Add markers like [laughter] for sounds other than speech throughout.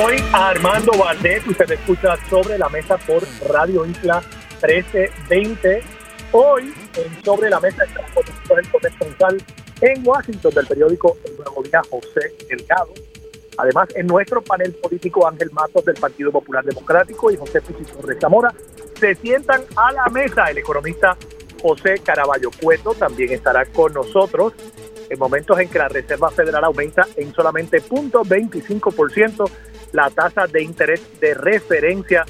Soy Armando Valdés. Usted escucha sobre la mesa por Radio Isla 1320. Hoy, en Sobre la Mesa, estamos con el corresponsal en Washington del periódico El Nuevo Día, José Delgado. Además, en nuestro panel político, Ángel Matos del Partido Popular Democrático y José Pichi Torres Zamora se sientan a la mesa. El economista José Caraballo Cueto también estará con nosotros en momentos en que la Reserva Federal aumenta en solamente 0.25% la tasa de interés de referencia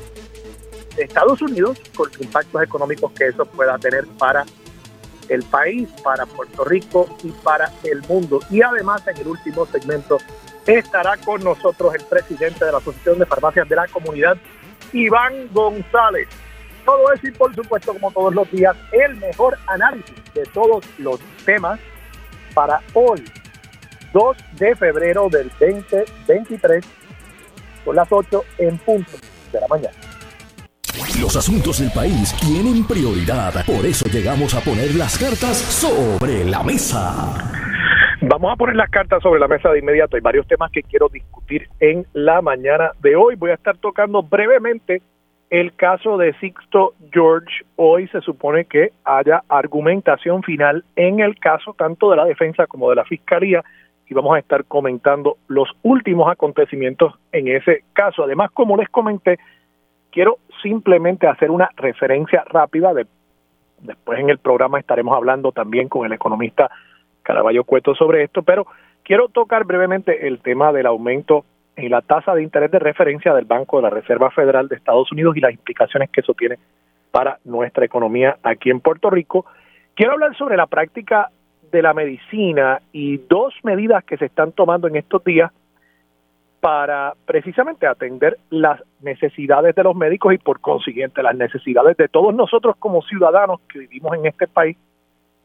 de Estados Unidos, con los impactos económicos que eso pueda tener para el país, para Puerto Rico y para el mundo. Y además, en el último segmento, estará con nosotros el presidente de la Asociación de Farmacias de la Comunidad, Iván González. Todo eso y por supuesto, como todos los días, el mejor análisis de todos los temas para hoy, 2 de febrero del 2023, con las 8 en punto de la mañana. Los asuntos del país tienen prioridad, por eso llegamos a poner las cartas sobre la mesa. Vamos a poner las cartas sobre la mesa de inmediato. Hay varios temas que quiero discutir en la mañana de hoy. Voy a estar tocando brevemente el caso de Sixto George. Hoy se supone que haya argumentación final en el caso tanto de la defensa como de la fiscalía y vamos a estar comentando los últimos acontecimientos en ese caso. Además, como les comenté, quiero simplemente hacer una referencia rápida. De, después en el programa estaremos hablando también con el economista Caraballo Cueto sobre esto, pero quiero tocar brevemente el tema del aumento en la tasa de interés de referencia del Banco de la Reserva Federal de Estados Unidos y las implicaciones que eso tiene para nuestra economía aquí en Puerto Rico. Quiero hablar sobre la práctica de la medicina y dos medidas que se están tomando en estos días para precisamente atender las necesidades de los médicos y por consiguiente las necesidades de todos nosotros como ciudadanos que vivimos en este país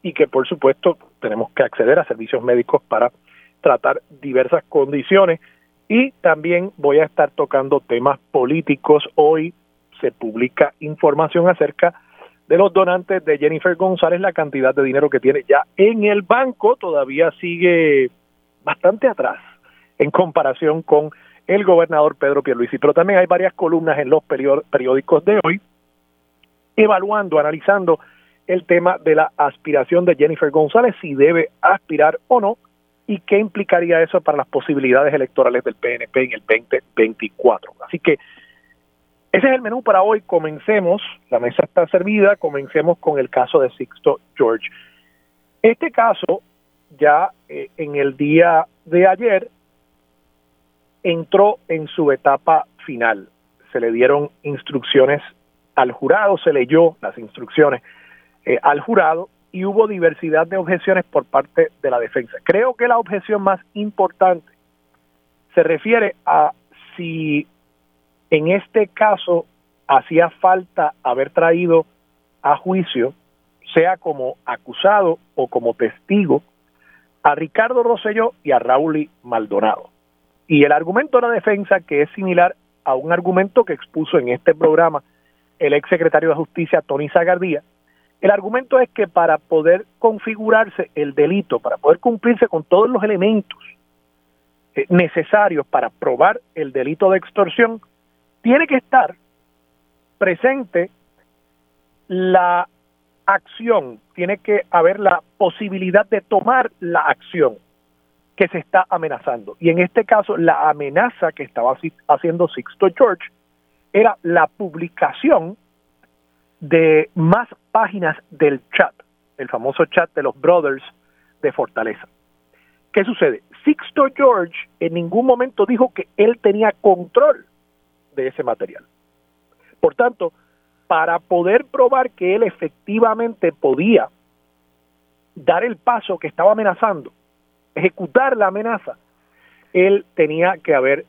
y que por supuesto tenemos que acceder a servicios médicos para tratar diversas condiciones y también voy a estar tocando temas políticos. Hoy se publica información acerca de los donantes de Jennifer González, la cantidad de dinero que tiene ya en el banco todavía sigue bastante atrás en comparación con el gobernador Pedro Pierluisi. Pero también hay varias columnas en los periódicos de hoy evaluando, analizando el tema de la aspiración de Jennifer González, si debe aspirar o no y qué implicaría eso para las posibilidades electorales del PNP en el 2024. Así que ese es el menú para hoy. Comencemos, la mesa está servida, comencemos con el caso de Sixto George. Este caso, ya eh, en el día de ayer, entró en su etapa final. Se le dieron instrucciones al jurado, se leyó las instrucciones eh, al jurado y hubo diversidad de objeciones por parte de la defensa. Creo que la objeción más importante se refiere a si en este caso hacía falta haber traído a juicio, sea como acusado o como testigo, a Ricardo Rosselló y a Raúl Maldonado. Y el argumento de la defensa, que es similar a un argumento que expuso en este programa el ex secretario de Justicia, Tony Zagardía, el argumento es que para poder configurarse el delito, para poder cumplirse con todos los elementos eh, necesarios para probar el delito de extorsión, tiene que estar presente la acción, tiene que haber la posibilidad de tomar la acción que se está amenazando. Y en este caso, la amenaza que estaba haciendo Sixto George era la publicación de más páginas del chat, el famoso chat de los brothers de Fortaleza. ¿Qué sucede? Sixto George en ningún momento dijo que él tenía control de ese material. Por tanto, para poder probar que él efectivamente podía dar el paso que estaba amenazando, ejecutar la amenaza, él tenía que haber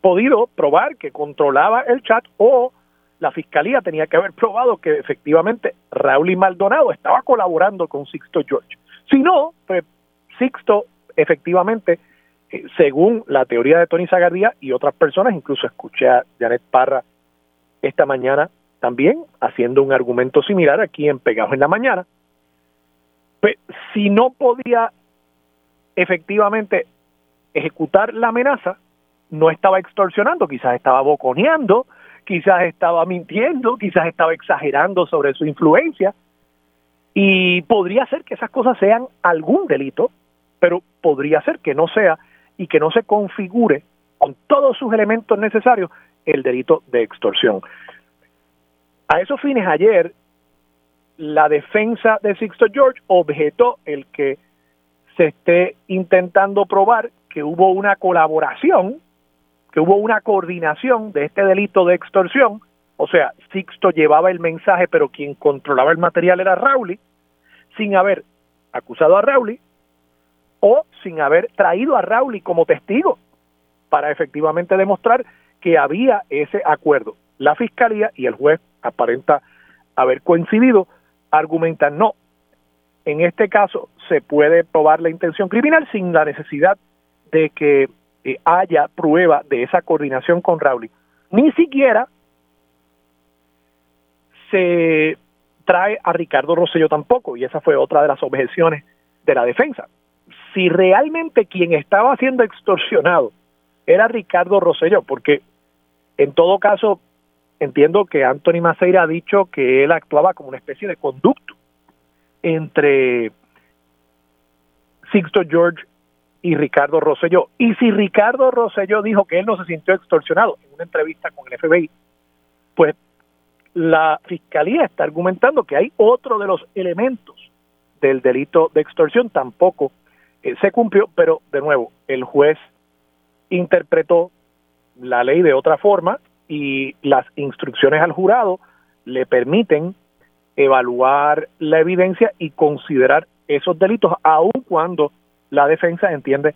podido probar que controlaba el chat o la fiscalía tenía que haber probado que efectivamente Raúl y Maldonado estaba colaborando con Sixto George. Si no, pues Sixto efectivamente, eh, según la teoría de Tony Zagardía y otras personas, incluso escuché a Janet Parra esta mañana también haciendo un argumento similar aquí en Pegados en la Mañana, pues, si no podía efectivamente ejecutar la amenaza, no estaba extorsionando, quizás estaba boconeando, quizás estaba mintiendo, quizás estaba exagerando sobre su influencia, y podría ser que esas cosas sean algún delito, pero podría ser que no sea y que no se configure con todos sus elementos necesarios el delito de extorsión. A esos fines, ayer la defensa de Sixto George objetó el que se esté intentando probar que hubo una colaboración, que hubo una coordinación de este delito de extorsión, o sea, Sixto llevaba el mensaje, pero quien controlaba el material era Rowley, sin haber acusado a Rowley o sin haber traído a Rowley como testigo para efectivamente demostrar que había ese acuerdo. La fiscalía y el juez aparenta haber coincidido, argumentan no. En este caso se puede probar la intención criminal sin la necesidad de que eh, haya prueba de esa coordinación con Rowley. Ni siquiera se trae a Ricardo Rosselló tampoco, y esa fue otra de las objeciones de la defensa. Si realmente quien estaba siendo extorsionado era Ricardo Rosselló, porque en todo caso entiendo que Anthony Maceira ha dicho que él actuaba como una especie de conducto entre Sixto George y Ricardo Rosselló. Y si Ricardo Rosselló dijo que él no se sintió extorsionado en una entrevista con el FBI, pues la fiscalía está argumentando que hay otro de los elementos del delito de extorsión, tampoco eh, se cumplió, pero de nuevo, el juez interpretó la ley de otra forma y las instrucciones al jurado le permiten evaluar la evidencia y considerar esos delitos, aun cuando la defensa entiende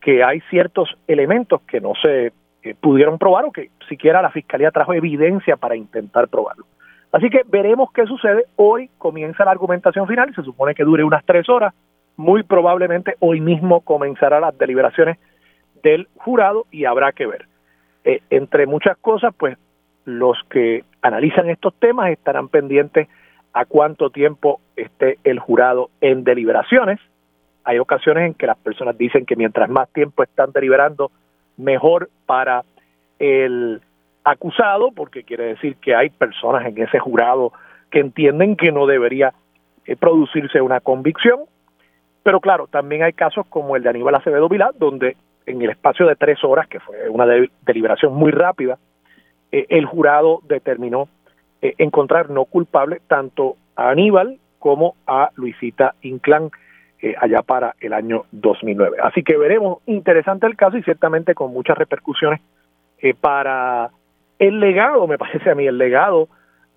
que hay ciertos elementos que no se eh, pudieron probar o que siquiera la fiscalía trajo evidencia para intentar probarlo. Así que veremos qué sucede. Hoy comienza la argumentación final, se supone que dure unas tres horas. Muy probablemente hoy mismo comenzará las deliberaciones del jurado y habrá que ver. Eh, entre muchas cosas, pues los que analizan estos temas estarán pendientes a cuánto tiempo esté el jurado en deliberaciones. Hay ocasiones en que las personas dicen que mientras más tiempo están deliberando, mejor para el acusado, porque quiere decir que hay personas en ese jurado que entienden que no debería eh, producirse una convicción. Pero claro, también hay casos como el de Aníbal Acevedo Vilá, donde en el espacio de tres horas, que fue una deliberación muy rápida, eh, el jurado determinó eh, encontrar no culpable tanto a Aníbal como a Luisita Inclán allá para el año 2009. Así que veremos, interesante el caso y ciertamente con muchas repercusiones eh, para el legado, me parece a mí, el legado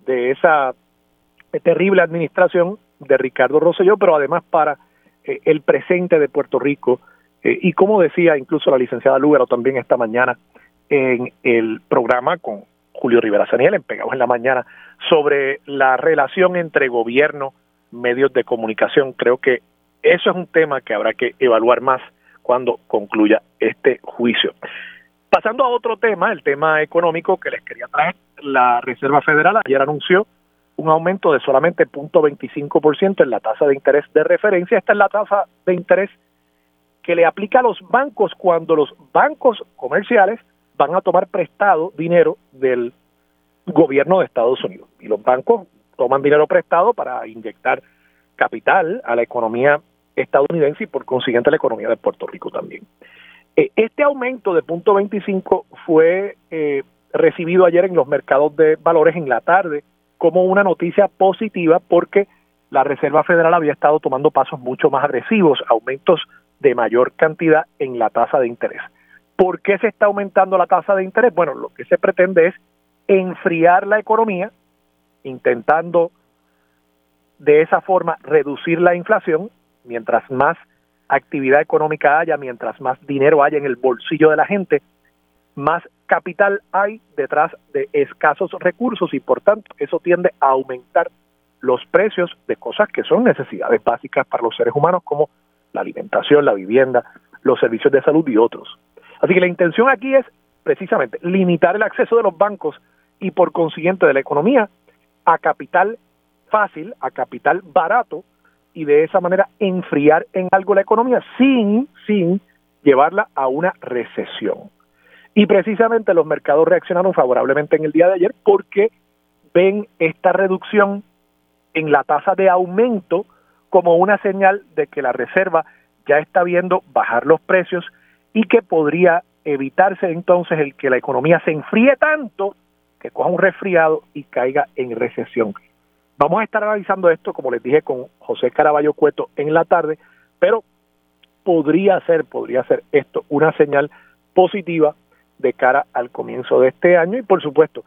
de esa terrible administración de Ricardo Rosselló, pero además para eh, el presente de Puerto Rico eh, y como decía incluso la licenciada Lugaro también esta mañana en el programa con Julio Rivera Saniel en Pegados en la Mañana sobre la relación entre gobierno, medios de comunicación. Creo que eso es un tema que habrá que evaluar más cuando concluya este juicio. Pasando a otro tema, el tema económico que les quería traer, la Reserva Federal ayer anunció un aumento de solamente 0.25% en la tasa de interés de referencia. Esta es la tasa de interés que le aplica a los bancos cuando los bancos comerciales van a tomar prestado dinero del gobierno de Estados Unidos. Y los bancos toman dinero prestado para inyectar capital a la economía estadounidense y por consiguiente a la economía de Puerto Rico también. Eh, este aumento de punto 25 fue eh, recibido ayer en los mercados de valores en la tarde como una noticia positiva porque la Reserva Federal había estado tomando pasos mucho más agresivos, aumentos de mayor cantidad en la tasa de interés. ¿Por qué se está aumentando la tasa de interés? Bueno, lo que se pretende es enfriar la economía, intentando de esa forma reducir la inflación, mientras más actividad económica haya, mientras más dinero haya en el bolsillo de la gente, más capital hay detrás de escasos recursos y por tanto eso tiende a aumentar los precios de cosas que son necesidades básicas para los seres humanos como la alimentación, la vivienda, los servicios de salud y otros. Así que la intención aquí es precisamente limitar el acceso de los bancos y por consiguiente de la economía a capital fácil, a capital barato y de esa manera enfriar en algo la economía sin, sin llevarla a una recesión. Y precisamente los mercados reaccionaron favorablemente en el día de ayer porque ven esta reducción en la tasa de aumento como una señal de que la Reserva ya está viendo bajar los precios y que podría evitarse entonces el que la economía se enfríe tanto que coja un resfriado y caiga en recesión. Vamos a estar analizando esto, como les dije, con José Caraballo Cueto en la tarde, pero podría ser, podría ser esto una señal positiva de cara al comienzo de este año y por supuesto,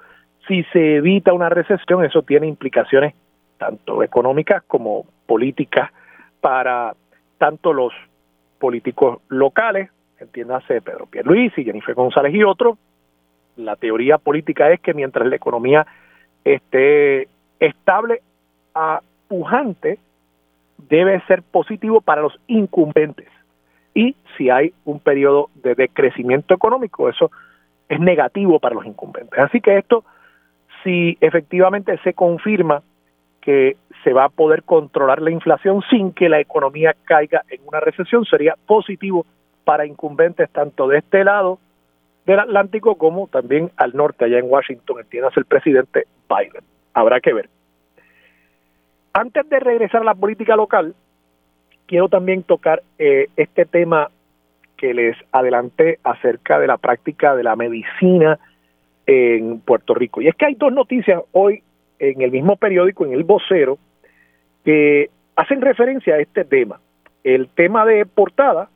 si se evita una recesión, eso tiene implicaciones tanto económicas como políticas para tanto los políticos locales, entiéndase Pedro Pierluisi, Jennifer González y otros. La teoría política es que mientras la economía esté estable a pujante, debe ser positivo para los incumbentes. Y si hay un periodo de decrecimiento económico, eso es negativo para los incumbentes. Así que esto, si efectivamente se confirma que se va a poder controlar la inflación sin que la economía caiga en una recesión, sería positivo para incumbentes tanto de este lado del Atlántico como también al norte, allá en Washington, entiendas el presidente Biden. Habrá que ver. Antes de regresar a la política local, quiero también tocar eh, este tema que les adelanté acerca de la práctica de la medicina en Puerto Rico. Y es que hay dos noticias hoy en el mismo periódico, en el vocero, que hacen referencia a este tema. El tema de portada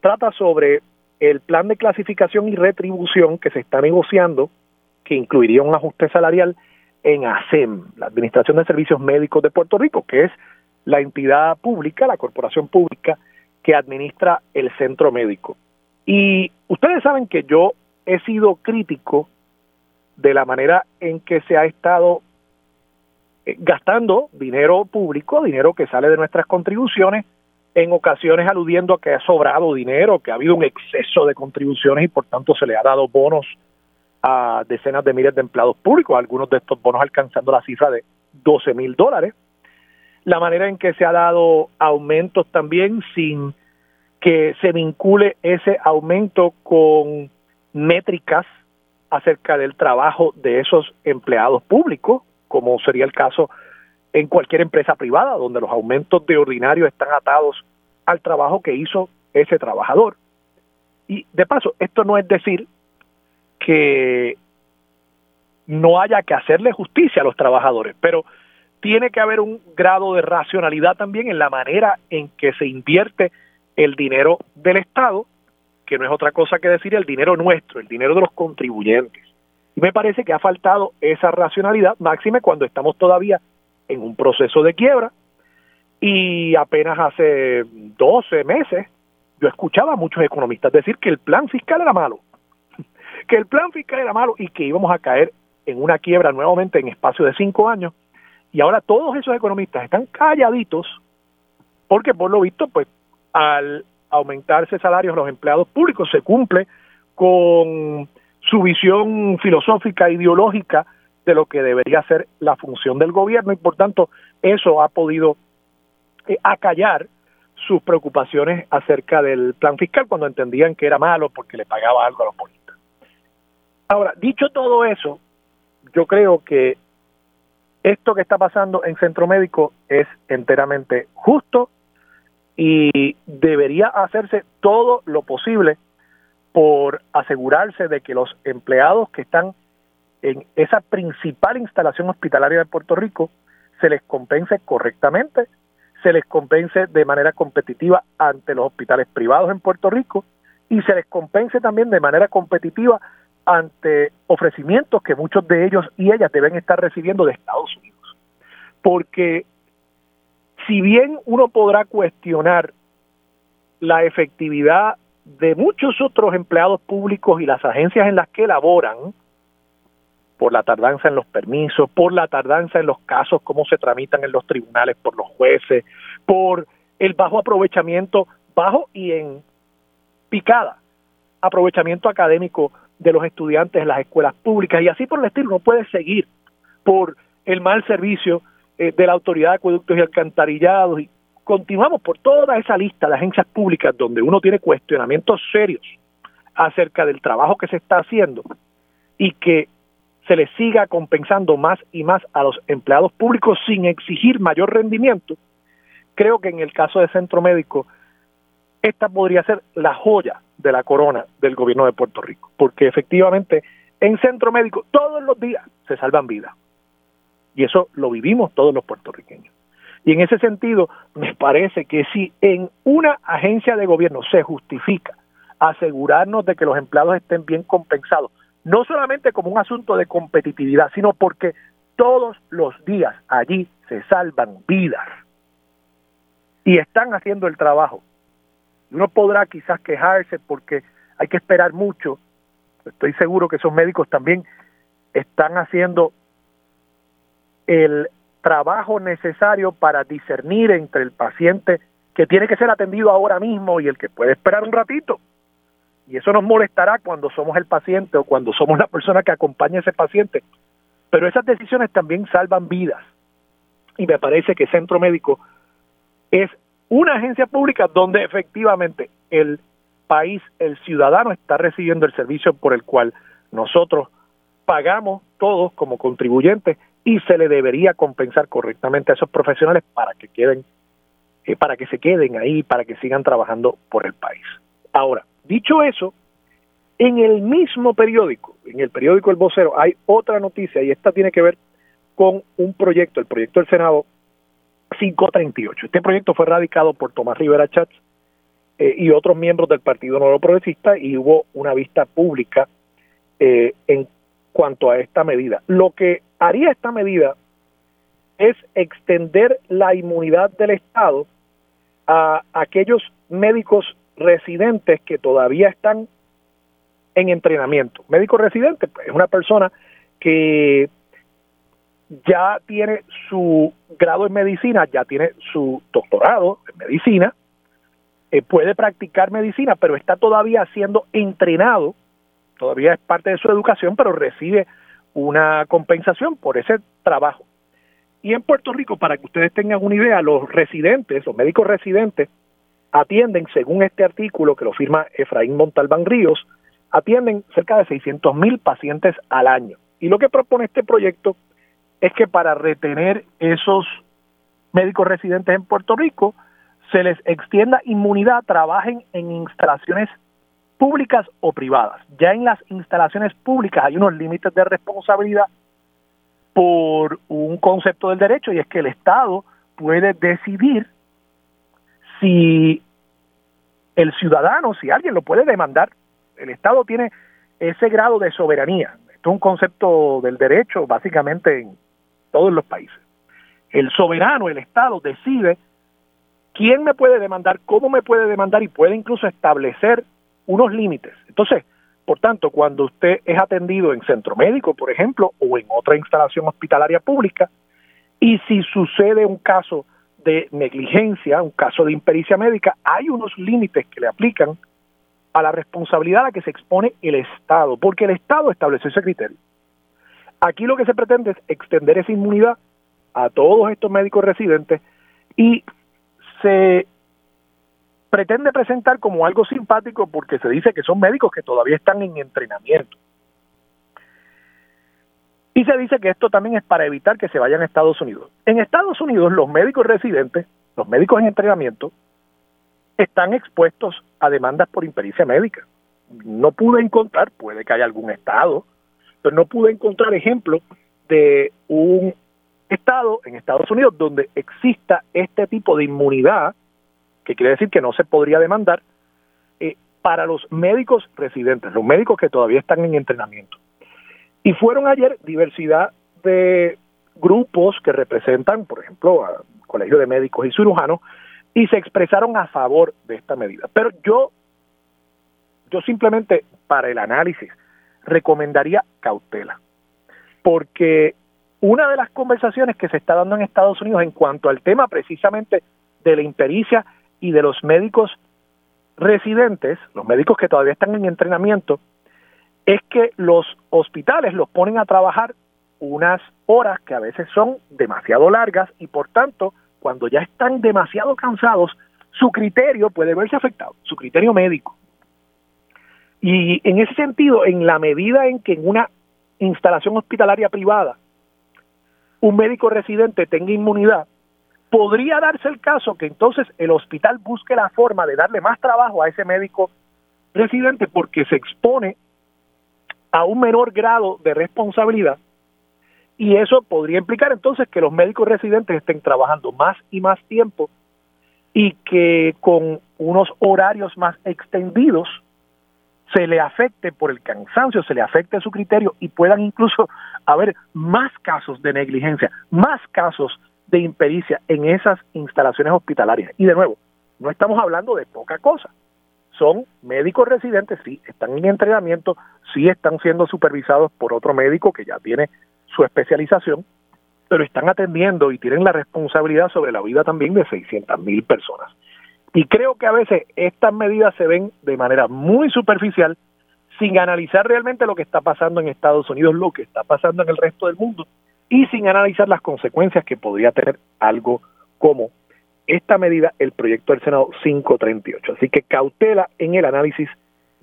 trata sobre el plan de clasificación y retribución que se está negociando, que incluiría un ajuste salarial en ASEM, la Administración de Servicios Médicos de Puerto Rico, que es la entidad pública, la corporación pública que administra el centro médico. Y ustedes saben que yo he sido crítico de la manera en que se ha estado eh, gastando dinero público, dinero que sale de nuestras contribuciones, en ocasiones aludiendo a que ha sobrado dinero, que ha habido un exceso de contribuciones y por tanto se le ha dado bonos a decenas de miles de empleados públicos, algunos de estos bonos alcanzando la cifra de 12 mil dólares. La manera en que se ha dado aumentos también sin que se vincule ese aumento con métricas acerca del trabajo de esos empleados públicos, como sería el caso en cualquier empresa privada, donde los aumentos de ordinario están atados al trabajo que hizo ese trabajador. Y de paso, esto no es decir que no haya que hacerle justicia a los trabajadores, pero tiene que haber un grado de racionalidad también en la manera en que se invierte el dinero del Estado que no es otra cosa que decir el dinero nuestro, el dinero de los contribuyentes. Y me parece que ha faltado esa racionalidad, máxime cuando estamos todavía en un proceso de quiebra y apenas hace 12 meses yo escuchaba a muchos economistas decir que el plan fiscal era malo, [laughs] que el plan fiscal era malo y que íbamos a caer en una quiebra nuevamente en espacio de cinco años. Y ahora todos esos economistas están calladitos porque por lo visto, pues al aumentarse salarios los empleados públicos, se cumple con su visión filosófica, ideológica de lo que debería ser la función del gobierno y por tanto eso ha podido eh, acallar sus preocupaciones acerca del plan fiscal cuando entendían que era malo porque le pagaba algo a los políticos. Ahora, dicho todo eso, yo creo que esto que está pasando en Centro Médico es enteramente justo y debería hacerse todo lo posible por asegurarse de que los empleados que están en esa principal instalación hospitalaria de Puerto Rico se les compense correctamente, se les compense de manera competitiva ante los hospitales privados en Puerto Rico y se les compense también de manera competitiva ante ofrecimientos que muchos de ellos y ellas deben estar recibiendo de Estados Unidos. Porque si bien uno podrá cuestionar la efectividad de muchos otros empleados públicos y las agencias en las que laboran, por la tardanza en los permisos, por la tardanza en los casos, cómo se tramitan en los tribunales por los jueces, por el bajo aprovechamiento, bajo y en picada, aprovechamiento académico de los estudiantes en las escuelas públicas. Y así por el estilo, no puede seguir por el mal servicio eh, de la Autoridad de Acueductos y Alcantarillados. Y continuamos por toda esa lista de agencias públicas donde uno tiene cuestionamientos serios acerca del trabajo que se está haciendo y que se le siga compensando más y más a los empleados públicos sin exigir mayor rendimiento, creo que en el caso de Centro Médico, esta podría ser la joya de la corona del gobierno de Puerto Rico, porque efectivamente en Centro Médico todos los días se salvan vidas. Y eso lo vivimos todos los puertorriqueños. Y en ese sentido, me parece que si en una agencia de gobierno se justifica asegurarnos de que los empleados estén bien compensados, no solamente como un asunto de competitividad, sino porque todos los días allí se salvan vidas y están haciendo el trabajo. Uno podrá quizás quejarse porque hay que esperar mucho. Estoy seguro que esos médicos también están haciendo el trabajo necesario para discernir entre el paciente que tiene que ser atendido ahora mismo y el que puede esperar un ratito. Y eso nos molestará cuando somos el paciente o cuando somos la persona que acompaña a ese paciente. Pero esas decisiones también salvan vidas. Y me parece que Centro Médico es una agencia pública donde efectivamente el país, el ciudadano está recibiendo el servicio por el cual nosotros pagamos todos como contribuyentes y se le debería compensar correctamente a esos profesionales para que queden eh, para que se queden ahí, para que sigan trabajando por el país. Ahora, dicho eso, en el mismo periódico, en el periódico El Vocero, hay otra noticia y esta tiene que ver con un proyecto, el proyecto del Senado 538. Este proyecto fue radicado por Tomás Rivera Chats eh, y otros miembros del Partido Nuevo Progresista y hubo una vista pública eh, en cuanto a esta medida. Lo que haría esta medida es extender la inmunidad del Estado a aquellos médicos residentes que todavía están en entrenamiento. Médico residente pues, es una persona que ya tiene su grado en medicina, ya tiene su doctorado en medicina, eh, puede practicar medicina, pero está todavía siendo entrenado todavía es parte de su educación, pero recibe una compensación por ese trabajo. Y en Puerto Rico, para que ustedes tengan una idea, los residentes, los médicos residentes, atienden, según este artículo que lo firma Efraín Montalbán Ríos, atienden cerca de 600 mil pacientes al año. Y lo que propone este proyecto es que para retener esos médicos residentes en Puerto Rico, se les extienda inmunidad, trabajen en instalaciones públicas o privadas. Ya en las instalaciones públicas hay unos límites de responsabilidad por un concepto del derecho y es que el Estado puede decidir si el ciudadano, si alguien lo puede demandar, el Estado tiene ese grado de soberanía. Esto es un concepto del derecho básicamente en todos los países. El soberano, el Estado, decide quién me puede demandar, cómo me puede demandar y puede incluso establecer unos límites. Entonces, por tanto, cuando usted es atendido en centro médico, por ejemplo, o en otra instalación hospitalaria pública, y si sucede un caso de negligencia, un caso de impericia médica, hay unos límites que le aplican a la responsabilidad a la que se expone el Estado, porque el Estado establece ese criterio. Aquí lo que se pretende es extender esa inmunidad a todos estos médicos residentes y se pretende presentar como algo simpático porque se dice que son médicos que todavía están en entrenamiento. Y se dice que esto también es para evitar que se vayan a Estados Unidos. En Estados Unidos los médicos residentes, los médicos en entrenamiento, están expuestos a demandas por impericia médica. No pude encontrar, puede que haya algún estado, pero no pude encontrar ejemplo de un estado en Estados Unidos donde exista este tipo de inmunidad que quiere decir que no se podría demandar eh, para los médicos residentes, los médicos que todavía están en entrenamiento. Y fueron ayer diversidad de grupos que representan, por ejemplo, al Colegio de Médicos y Cirujanos, y se expresaron a favor de esta medida. Pero yo yo simplemente para el análisis recomendaría cautela, porque una de las conversaciones que se está dando en Estados Unidos en cuanto al tema precisamente de la impericia y de los médicos residentes, los médicos que todavía están en entrenamiento, es que los hospitales los ponen a trabajar unas horas que a veces son demasiado largas y por tanto, cuando ya están demasiado cansados, su criterio puede verse afectado, su criterio médico. Y en ese sentido, en la medida en que en una instalación hospitalaria privada un médico residente tenga inmunidad, podría darse el caso que entonces el hospital busque la forma de darle más trabajo a ese médico residente porque se expone a un menor grado de responsabilidad y eso podría implicar entonces que los médicos residentes estén trabajando más y más tiempo y que con unos horarios más extendidos se le afecte por el cansancio, se le afecte su criterio y puedan incluso haber más casos de negligencia, más casos de impericia en esas instalaciones hospitalarias. Y de nuevo, no estamos hablando de poca cosa. Son médicos residentes, sí, están en entrenamiento, sí están siendo supervisados por otro médico que ya tiene su especialización, pero están atendiendo y tienen la responsabilidad sobre la vida también de 600 mil personas. Y creo que a veces estas medidas se ven de manera muy superficial, sin analizar realmente lo que está pasando en Estados Unidos, lo que está pasando en el resto del mundo, y sin analizar las consecuencias que podría tener algo como esta medida, el proyecto del Senado 538. Así que cautela en el análisis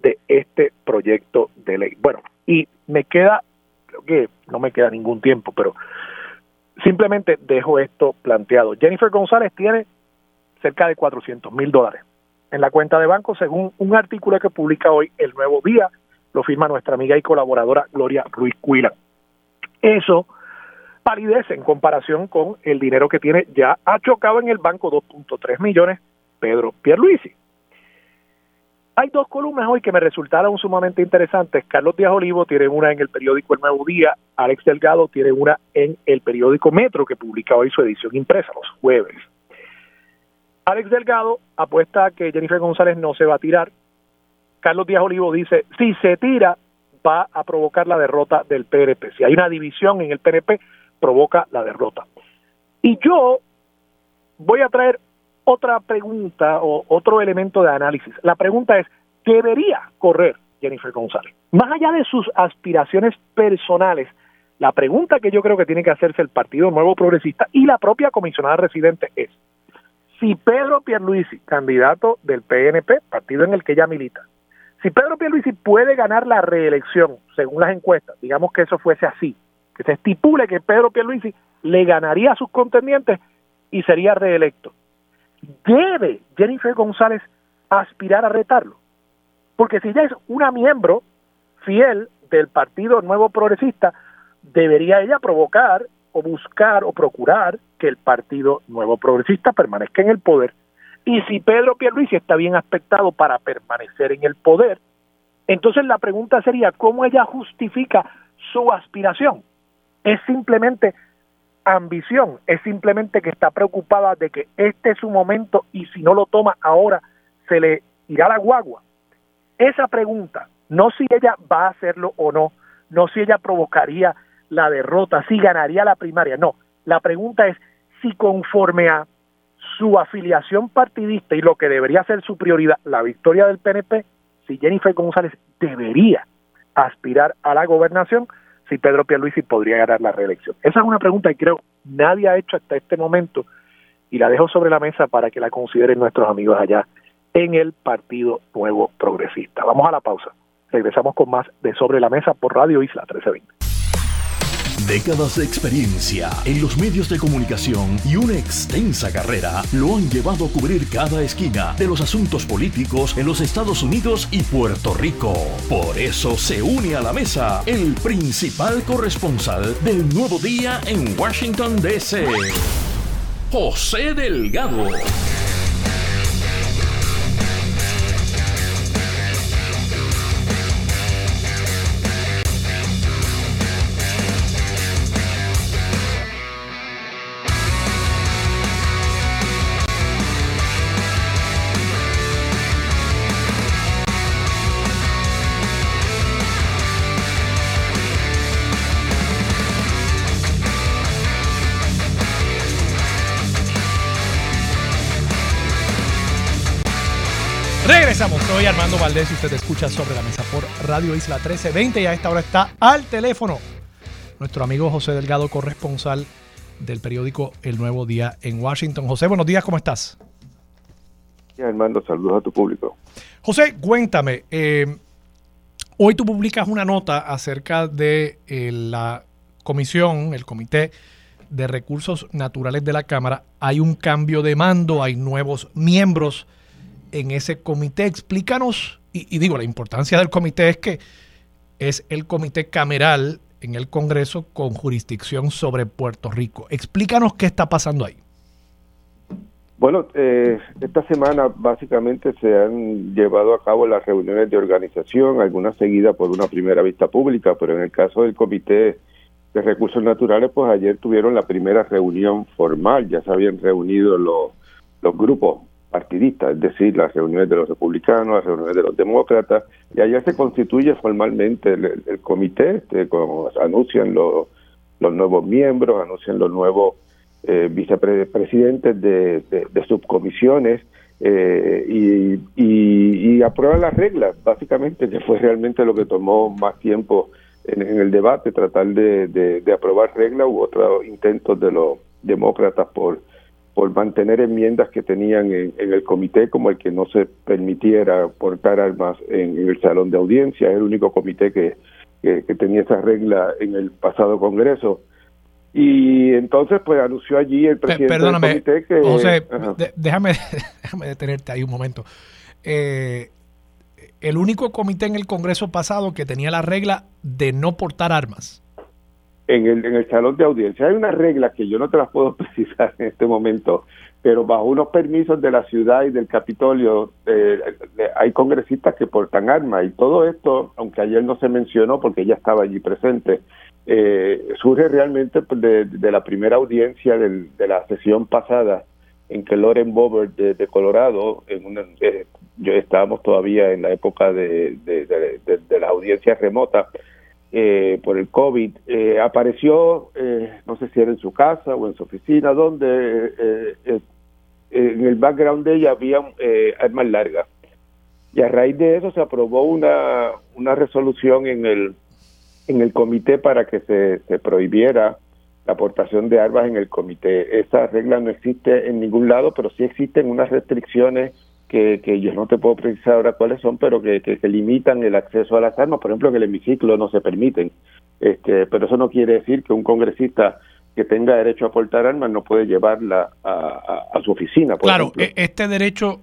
de este proyecto de ley. Bueno, y me queda, creo que no me queda ningún tiempo, pero simplemente dejo esto planteado. Jennifer González tiene cerca de 400 mil dólares en la cuenta de banco, según un artículo que publica hoy El Nuevo Día, lo firma nuestra amiga y colaboradora Gloria Ruiz Cuila. Eso palidece en comparación con el dinero que tiene ya ha chocado en el banco 2.3 millones Pedro Pierluisi. Hay dos columnas hoy que me resultaron sumamente interesantes. Carlos Díaz Olivo tiene una en el periódico El Nuevo Día, Alex Delgado tiene una en el periódico Metro que publica hoy su edición impresa los jueves. Alex Delgado apuesta que Jennifer González no se va a tirar. Carlos Díaz Olivo dice, si se tira, va a provocar la derrota del PNP. Si hay una división en el PNP, provoca la derrota. Y yo voy a traer otra pregunta o otro elemento de análisis. La pregunta es, ¿debería correr Jennifer González? Más allá de sus aspiraciones personales, la pregunta que yo creo que tiene que hacerse el Partido Nuevo Progresista y la propia comisionada residente es, si Pedro Pierluisi, candidato del PNP, partido en el que ella milita, si Pedro Pierluisi puede ganar la reelección, según las encuestas, digamos que eso fuese así, que se estipule que Pedro Pierluisi le ganaría a sus contendientes y sería reelecto. ¿Debe Jennifer González aspirar a retarlo? Porque si ella es una miembro fiel del Partido Nuevo Progresista, debería ella provocar o buscar o procurar que el Partido Nuevo Progresista permanezca en el poder. Y si Pedro Pierluisi está bien aspectado para permanecer en el poder, entonces la pregunta sería, ¿cómo ella justifica su aspiración? ¿Es simplemente ambición? ¿Es simplemente que está preocupada de que este es su momento y si no lo toma ahora se le irá la guagua? Esa pregunta, no si ella va a hacerlo o no, no si ella provocaría la derrota, si ganaría la primaria, no. La pregunta es si conforme a su afiliación partidista y lo que debería ser su prioridad, la victoria del PNP, si Jennifer González debería aspirar a la gobernación, si Pedro Pierluisi podría ganar la reelección. Esa es una pregunta que creo nadie ha hecho hasta este momento y la dejo sobre la mesa para que la consideren nuestros amigos allá en el Partido Nuevo Progresista. Vamos a la pausa. Regresamos con más de Sobre la Mesa por Radio Isla 1320. Décadas de experiencia en los medios de comunicación y una extensa carrera lo han llevado a cubrir cada esquina de los asuntos políticos en los Estados Unidos y Puerto Rico. Por eso se une a la mesa el principal corresponsal del Nuevo Día en Washington, D.C., José Delgado. Armando Valdés y usted escucha sobre la mesa por Radio Isla 1320 y a esta hora está al teléfono nuestro amigo José Delgado, corresponsal del periódico El Nuevo Día en Washington. José, buenos días, ¿cómo estás? Armando, saludos a tu público. José, cuéntame, eh, hoy tú publicas una nota acerca de eh, la comisión, el comité de recursos naturales de la Cámara. Hay un cambio de mando, hay nuevos miembros en ese comité. Explícanos, y, y digo, la importancia del comité es que es el comité cameral en el Congreso con jurisdicción sobre Puerto Rico. Explícanos qué está pasando ahí. Bueno, eh, esta semana básicamente se han llevado a cabo las reuniones de organización, algunas seguidas por una primera vista pública, pero en el caso del Comité de Recursos Naturales, pues ayer tuvieron la primera reunión formal, ya se habían reunido los, los grupos partidistas, es decir, las reuniones de los republicanos, las reuniones de los demócratas, y ayer se constituye formalmente el, comité, este, como anuncian los, los nuevos miembros, anuncian los nuevos eh, vicepresidentes de, subcomisiones eh, y, y, aprueban las reglas, básicamente, que fue realmente lo que tomó más tiempo en, el debate, tratar de, aprobar reglas u otros intentos de los demócratas por por mantener enmiendas que tenían en, el comité, como el que no se permitiera portar armas en, el salón de audiencia. Es el único comité que, que, tenía esa regla en el pasado Congreso. Y entonces, pues anunció allí el presidente Perdóname, del comité que. José, déjame, [laughs] déjame detenerte ahí un momento. Eh, el único comité en el Congreso pasado que tenía la regla de no portar armas. En el, en el salón de audiencia. Hay unas reglas que yo no te las puedo [laughs] precisar en este momento, pero bajo unos permisos de la ciudad y del Capitolio eh, hay congresistas que portan armas y todo esto, aunque ayer no se mencionó porque ella estaba allí presente, eh, surge realmente pues, de, la primera audiencia de la sesión pasada en que Loren Bober de, Colorado, en una, eh, yo estábamos todavía en la época de, de, la audiencia remota eh, por el COVID, eh, apareció, no sé si era en su casa o en su oficina, donde en el background de ella había armas largas. Y a raíz de eso se aprobó una, una resolución en el en el comité para que se, se prohibiera la aportación de armas en el comité. Esa regla no existe en ningún lado, pero sí existen unas restricciones que, que yo no te puedo precisar ahora cuáles son, pero que, que, limitan el acceso a las armas. Por ejemplo, en el hemiciclo no se permiten. Este, pero eso no quiere decir que un congresista que tenga derecho a aportar armas no puede llevarla a, a, su oficina. claro, e, este derecho,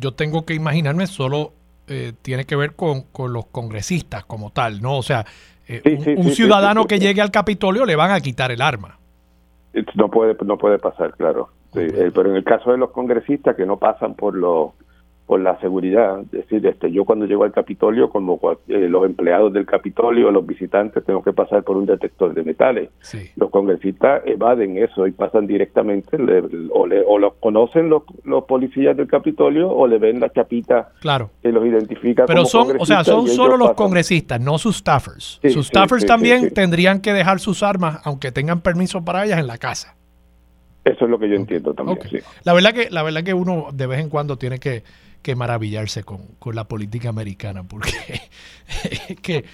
yo tengo que imaginarme, solo eh, tiene que ver con, con los congresistas como tal, ¿no? O sea, eh, un, ciudadano que llegue al Capitolio le van a quitar el arma. No puede, no puede pasar, claro. Eh, pero en el caso de los congresistas que no pasan por los por la seguridad. Es decir, este, yo cuando llego al Capitolio, como eh, los empleados del Capitolio, los visitantes, tengo que pasar por un detector de metales. Los congresistas evaden eso y pasan directamente, o, le, o los conocen los, los policías del Capitolio o le ven la chapita claro. que los identifica. Pero son, o sea, son solo los congresistas, no sus staffers. sus staffers también tendrían que dejar sus armas, aunque tengan permiso para ellas, en la casa. Eso es lo que yo entiendo también. La verdad que la verdad que uno de vez en cuando tiene que que maravillarse con, la política americana, porque es, [laughs] que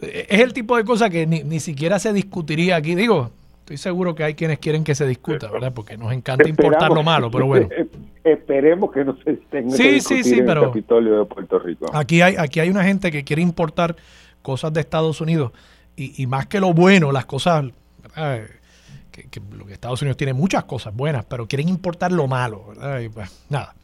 es el tipo de cosa que ni, siquiera se discutiría aquí. Digo, estoy seguro que hay quienes quieren que se discuta, ¿verdad? Porque nos encanta importar lo malo, pero bueno. [laughs] Esperemos que no se estén sí, sí, sí, pero Capitolio de Puerto Rico. Aquí hay, aquí hay una gente que quiere importar cosas de Estados Unidos y, y más que lo bueno, las cosas... Que, que, lo que Estados Unidos tiene muchas cosas buenas, pero quieren importar lo malo, ¿verdad? Y pues, nada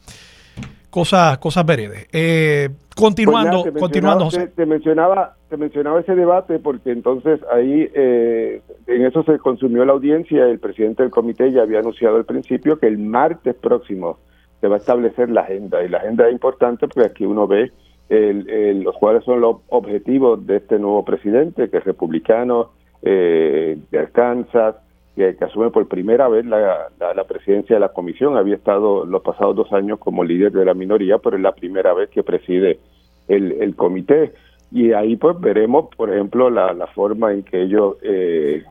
cosas, cosas veredes. Eh, continuando, pues continuando, te, mencionaba, te mencionaba ese debate porque entonces ahí eh, en eso se consumió la audiencia. El presidente del comité ya había anunciado al principio que el martes próximo se va a establecer la agenda y la agenda es importante porque aquí uno ve el, los cuales son los objetivos de este nuevo presidente que es republicano eh, de Arkansas que, asume por primera vez la, la, presidencia de la comisión. Había estado los pasados dos años como líder de la minoría, pero es la primera vez que preside el, el comité. Y ahí pues veremos, por ejemplo, la, la forma en que ellos eh,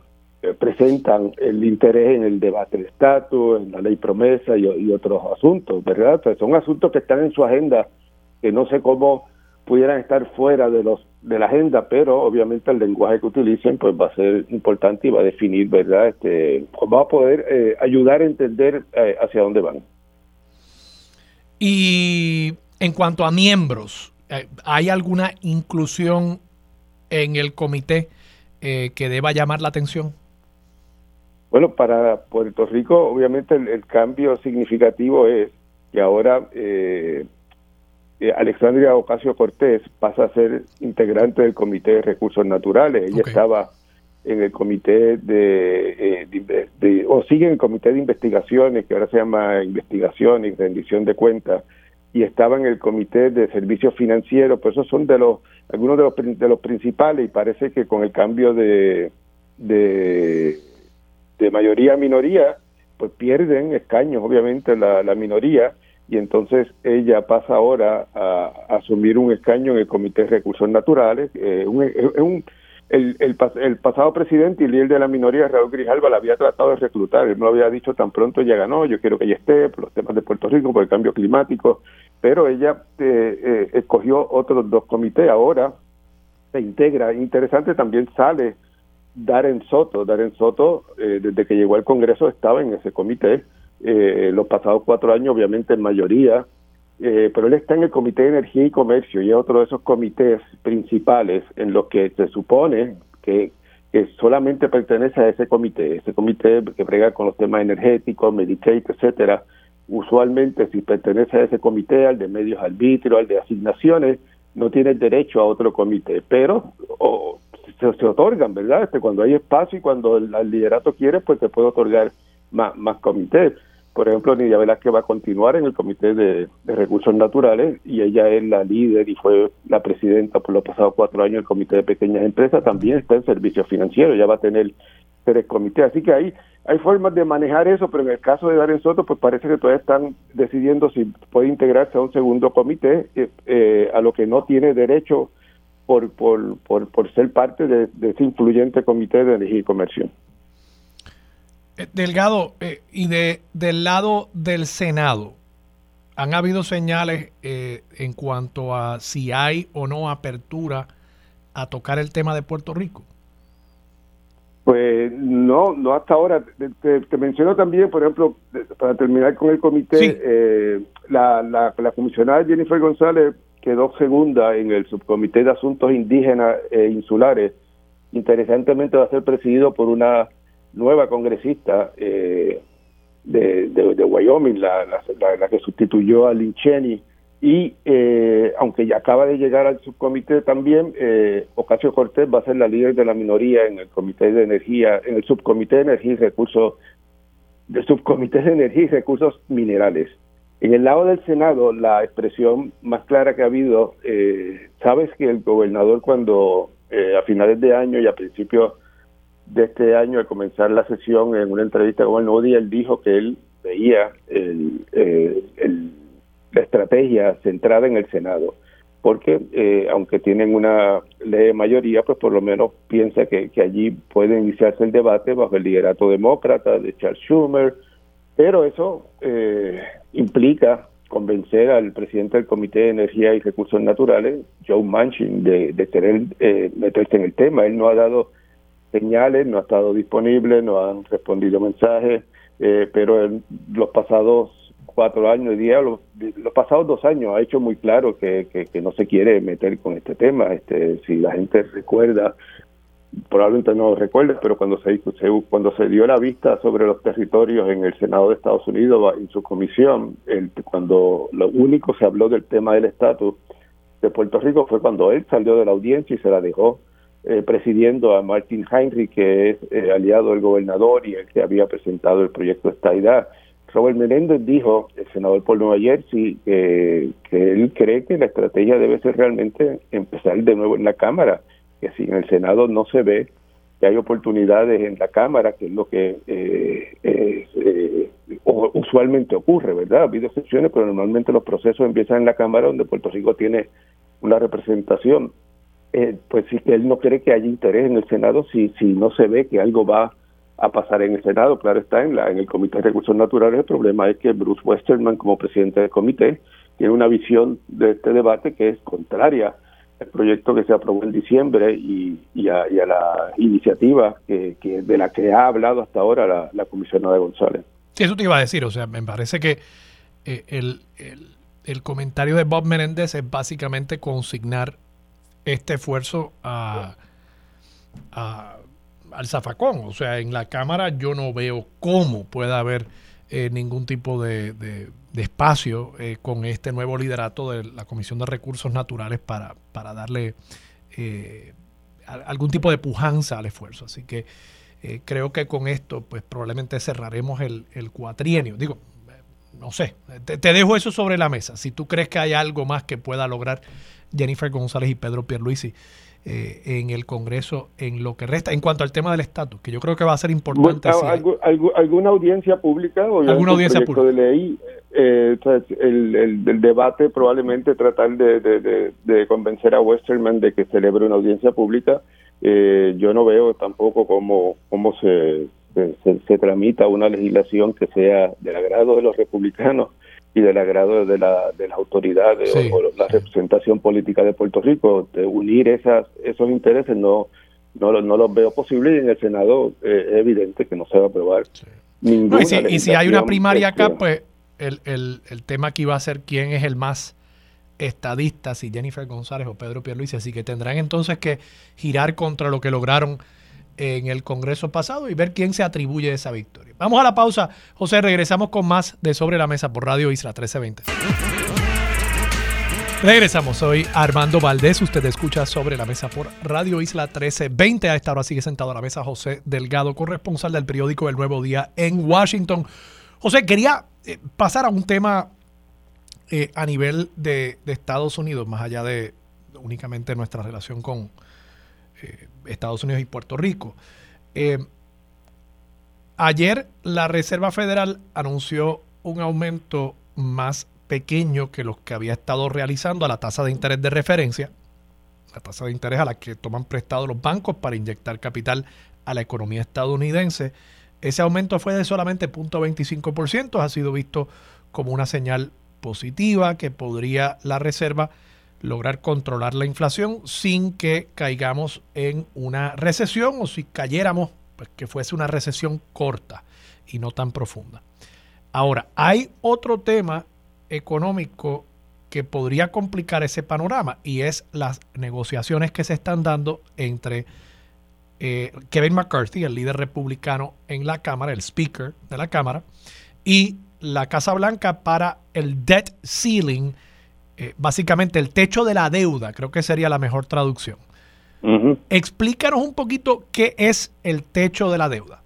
presentan el interés en el debate del estatus, en la ley promesa y, otros asuntos, ¿verdad? son asuntos que están en su agenda que no sé cómo pudieran estar fuera de los de la agenda, pero obviamente el lenguaje que utilicen pues va a ser importante y va a definir, ¿verdad? Este, va a poder eh, ayudar a entender eh, hacia dónde van. Y en cuanto a miembros, eh, ¿hay alguna inclusión en el comité que deba llamar la atención? Bueno, para Puerto Rico, obviamente el, cambio significativo es que ahora eh, eh, Alexandria Ocasio Cortés pasa a ser integrante del Comité de Recursos Naturales. Ella estaba en el comité de, eh, o sigue en el comité de investigaciones que ahora se llama investigación y rendición de cuentas y estaba en el comité de servicios financieros. Pues esos son de los algunos de los de los principales y parece que con el cambio de de, mayoría a minoría pues pierden escaños obviamente la, la minoría y entonces ella pasa ahora a, asumir un escaño en el Comité de Recursos Naturales. Eh, un, el, el, pasado presidente y líder de la minoría, Raúl Grijalva, la había tratado de reclutar. Él me lo había dicho tan pronto ya ganó, yo quiero que ella esté por los temas de Puerto Rico, por el cambio climático, pero ella eh, eh, escogió otros dos comités. Ahora se integra. Interesante también sale Darren Soto. Darren Soto, desde que llegó al Congreso, estaba en ese comité eh, los pasados cuatro años, obviamente en mayoría, eh, pero él está en el Comité de Energía y Comercio y es otro de esos comités principales en los que se supone que, solamente pertenece a ese comité, ese comité que brega con los temas energéticos, Medicaid, etcétera. Usualmente, si pertenece a ese comité, al de medios arbitrio, al de asignaciones, no tiene derecho a otro comité, pero se, se, otorgan, ¿verdad? Este, cuando hay espacio y cuando el, el liderato quiere, pues se puede otorgar más, más comités. Por ejemplo, Nidia Velázquez va a continuar en el Comité de, Recursos Naturales y ella es la líder y fue la presidenta por los pasados cuatro años del Comité de Pequeñas Empresas. También está en servicios financieros, ya va a tener tres comités. Así que hay, hay formas de manejar eso, pero en el caso de Darren Soto, pues parece que todavía están decidiendo si puede integrarse a un segundo comité, eh, eh, a lo que no tiene derecho por, por, por, ser parte de, de ese influyente Comité de Energía y Comercio. Eh, Delgado, eh, y de, del lado del Senado, ¿han habido señales eh, en cuanto a si hay o no apertura a tocar el tema de Puerto Rico? Pues no, no hasta ahora. Te, menciono también, por ejemplo, para terminar con el comité, la, la, la, comisionada Jennifer González quedó segunda en el subcomité de asuntos indígenas e insulares. Interesantemente va a ser presidido por una nueva congresista eh, de, de, Wyoming, la, la, que sustituyó a Lynn Cheney, y eh, aunque ya acaba de llegar al subcomité también, eh, Ocasio Cortés va a ser la líder de la minoría en el comité de energía, en el subcomité de energía y recursos, del subcomité de energía y recursos minerales. En el lado del Senado, la expresión más clara que ha habido, eh, sabes que el gobernador cuando a finales de año y a principios de este año, al comenzar la sesión, en una entrevista con el nuevo él dijo que él veía el, la estrategia centrada en el Senado, porque eh, aunque tienen una ley de mayoría, pues por lo menos piensa que, que allí puede iniciarse el debate bajo el liderato demócrata de Charles Schumer, pero eso eh, implica convencer al presidente del Comité de Energía y Recursos Naturales, Joe Manchin, de, de querer eh, meterse en el tema. Él no ha dado señales, no ha estado disponible, no han respondido mensajes, eh, pero en los pasados cuatro años, día, los, los, pasados dos años ha hecho muy claro que, que, no se quiere meter con este tema. Este, si la gente recuerda, probablemente no lo recuerde, pero cuando se, cuando se dio la vista sobre los territorios en el Senado de Estados Unidos, en su comisión, el, cuando lo único se habló del tema del estatus de Puerto Rico fue cuando él salió de la audiencia y se la dejó eh, presidiendo a Martin Heinrich, que es eh, aliado del gobernador y el que había presentado el proyecto de esta Robert Menéndez dijo, el senador por Nueva Jersey, que él cree que la estrategia debe ser realmente empezar de nuevo en la Cámara, que si en el Senado no se ve que hay oportunidades en la Cámara, que es lo que eh, usualmente ocurre, ¿verdad? Ha habido excepciones, pero normalmente los procesos empiezan en la Cámara, donde Puerto Rico tiene una representación eh, pues sí que él no cree que haya interés en el Senado si, si no se ve que algo va a pasar en el Senado. Claro está, en, la, en el Comité de Recursos Naturales el problema es que Bruce Westerman como presidente del comité tiene una visión de este debate que es contraria al proyecto que se aprobó en diciembre y, a, la iniciativa que, de la que ha hablado hasta ahora la, la comisionada González. Eso te iba a decir, o sea, me parece que eh, el, el, comentario de Bob Menéndez es básicamente consignar este esfuerzo a, al zafacón. O sea, en la Cámara yo no veo cómo pueda haber eh, ningún tipo de, de, espacio eh, con este nuevo liderato de la Comisión de Recursos Naturales para, para darle eh, algún tipo de pujanza al esfuerzo. Así que creo que con esto, pues probablemente cerraremos el, el cuatrienio. Digo, no sé, te, te, dejo eso sobre la mesa. Si tú crees que hay algo más que pueda lograr Jennifer González y Pedro Pierluisi eh, en el Congreso en lo que resta. En cuanto al tema del estatus, que yo creo que va a ser importante. ¿Alguna audiencia pública o ¿Alguna audiencia pública? de ley? Eh, el, el, debate probablemente tratar de, de, convencer a Westerman de que celebre una audiencia pública. Eh, yo no veo tampoco cómo, cómo se, se, se, tramita una legislación que sea del agrado de los republicanos y del agrado de, la, de las autoridades o, la representación política de Puerto Rico, de unir esas, esos intereses no, no, no los veo posible y en el Senado eh, es evidente que no se va a aprobar ninguna. y, si, hay una primaria acá, pues el, el, el tema aquí va a ser quién es el más estadista, si Jennifer González o Pedro Pierluisi, así que tendrán entonces que girar contra lo que lograron en el Congreso pasado y ver quién se atribuye esa victoria. Vamos a la pausa. José, regresamos con más de Sobre la Mesa por Radio Isla 1320. Regresamos, soy Armando Valdés, usted escucha sobre la mesa por Radio Isla 1320. A esta hora sigue sentado a la mesa José Delgado, corresponsal del periódico El Nuevo Día en Washington. José, quería eh, pasar a un tema eh, a nivel de, Estados Unidos, más allá de únicamente nuestra relación con, eh, Estados Unidos y Puerto Rico. Eh, ayer la Reserva Federal anunció un aumento más pequeño que los que había estado realizando a la tasa de interés de referencia, la tasa de interés a la que toman prestado los bancos para inyectar capital a la economía estadounidense. Ese aumento fue de solamente 0.25%, ha sido visto como una señal positiva que podría la Reserva lograr controlar la inflación sin que caigamos en una recesión o si cayéramos, pues que fuese una recesión corta y no tan profunda. Ahora, hay otro tema económico que podría complicar ese panorama y es las negociaciones que se están dando entre eh, Kevin McCarthy, el líder republicano en la Cámara, el speaker de la Cámara, y la Casa Blanca para el debt ceiling eh, básicamente el techo de la deuda, creo que sería la mejor traducción. Explícanos un poquito qué es el techo de la deuda.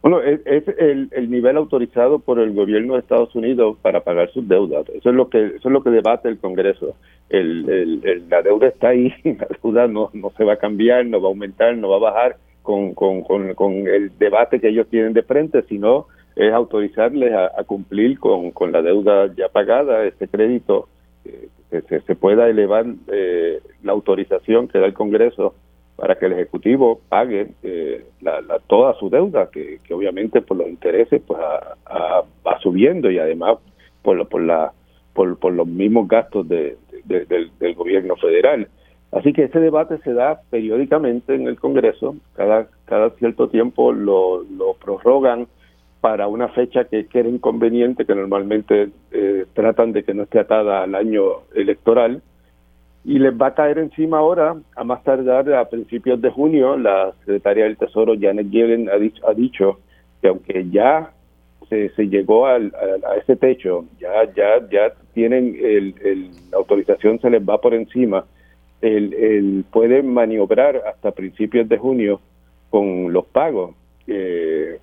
Bueno, es, el, nivel autorizado por el gobierno de Estados Unidos para pagar sus deudas. Eso es lo que eso es lo que debate el Congreso. la deuda está ahí, [laughs] la deuda no, no se va a cambiar, no va a aumentar, no va a bajar con, con, con, con el debate que ellos tienen de frente, sino es autorizarles a, cumplir con, con, la deuda ya pagada, este crédito, eh, que se, pueda elevar eh, la autorización que da el Congreso para que el Ejecutivo pague eh, la, toda su deuda, que, obviamente por los intereses pues va subiendo y además por, por, la, por, por los mismos gastos de, del, del gobierno federal. Así que ese debate se da periódicamente en el Congreso, cada, cada cierto tiempo lo, lo prorrogan para una fecha que, que era inconveniente, que normalmente eh, tratan de que no esté atada al año electoral. Y les va a caer encima ahora, a más tardar a principios de junio, la secretaria del Tesoro, Janet Yellen, ha dicho, ha dicho que aunque ya se, se llegó al, a, ese techo, ya ya ya tienen el, la autorización, se les va por encima, el, el, pueden maniobrar hasta principios de junio con los pagos. Eh,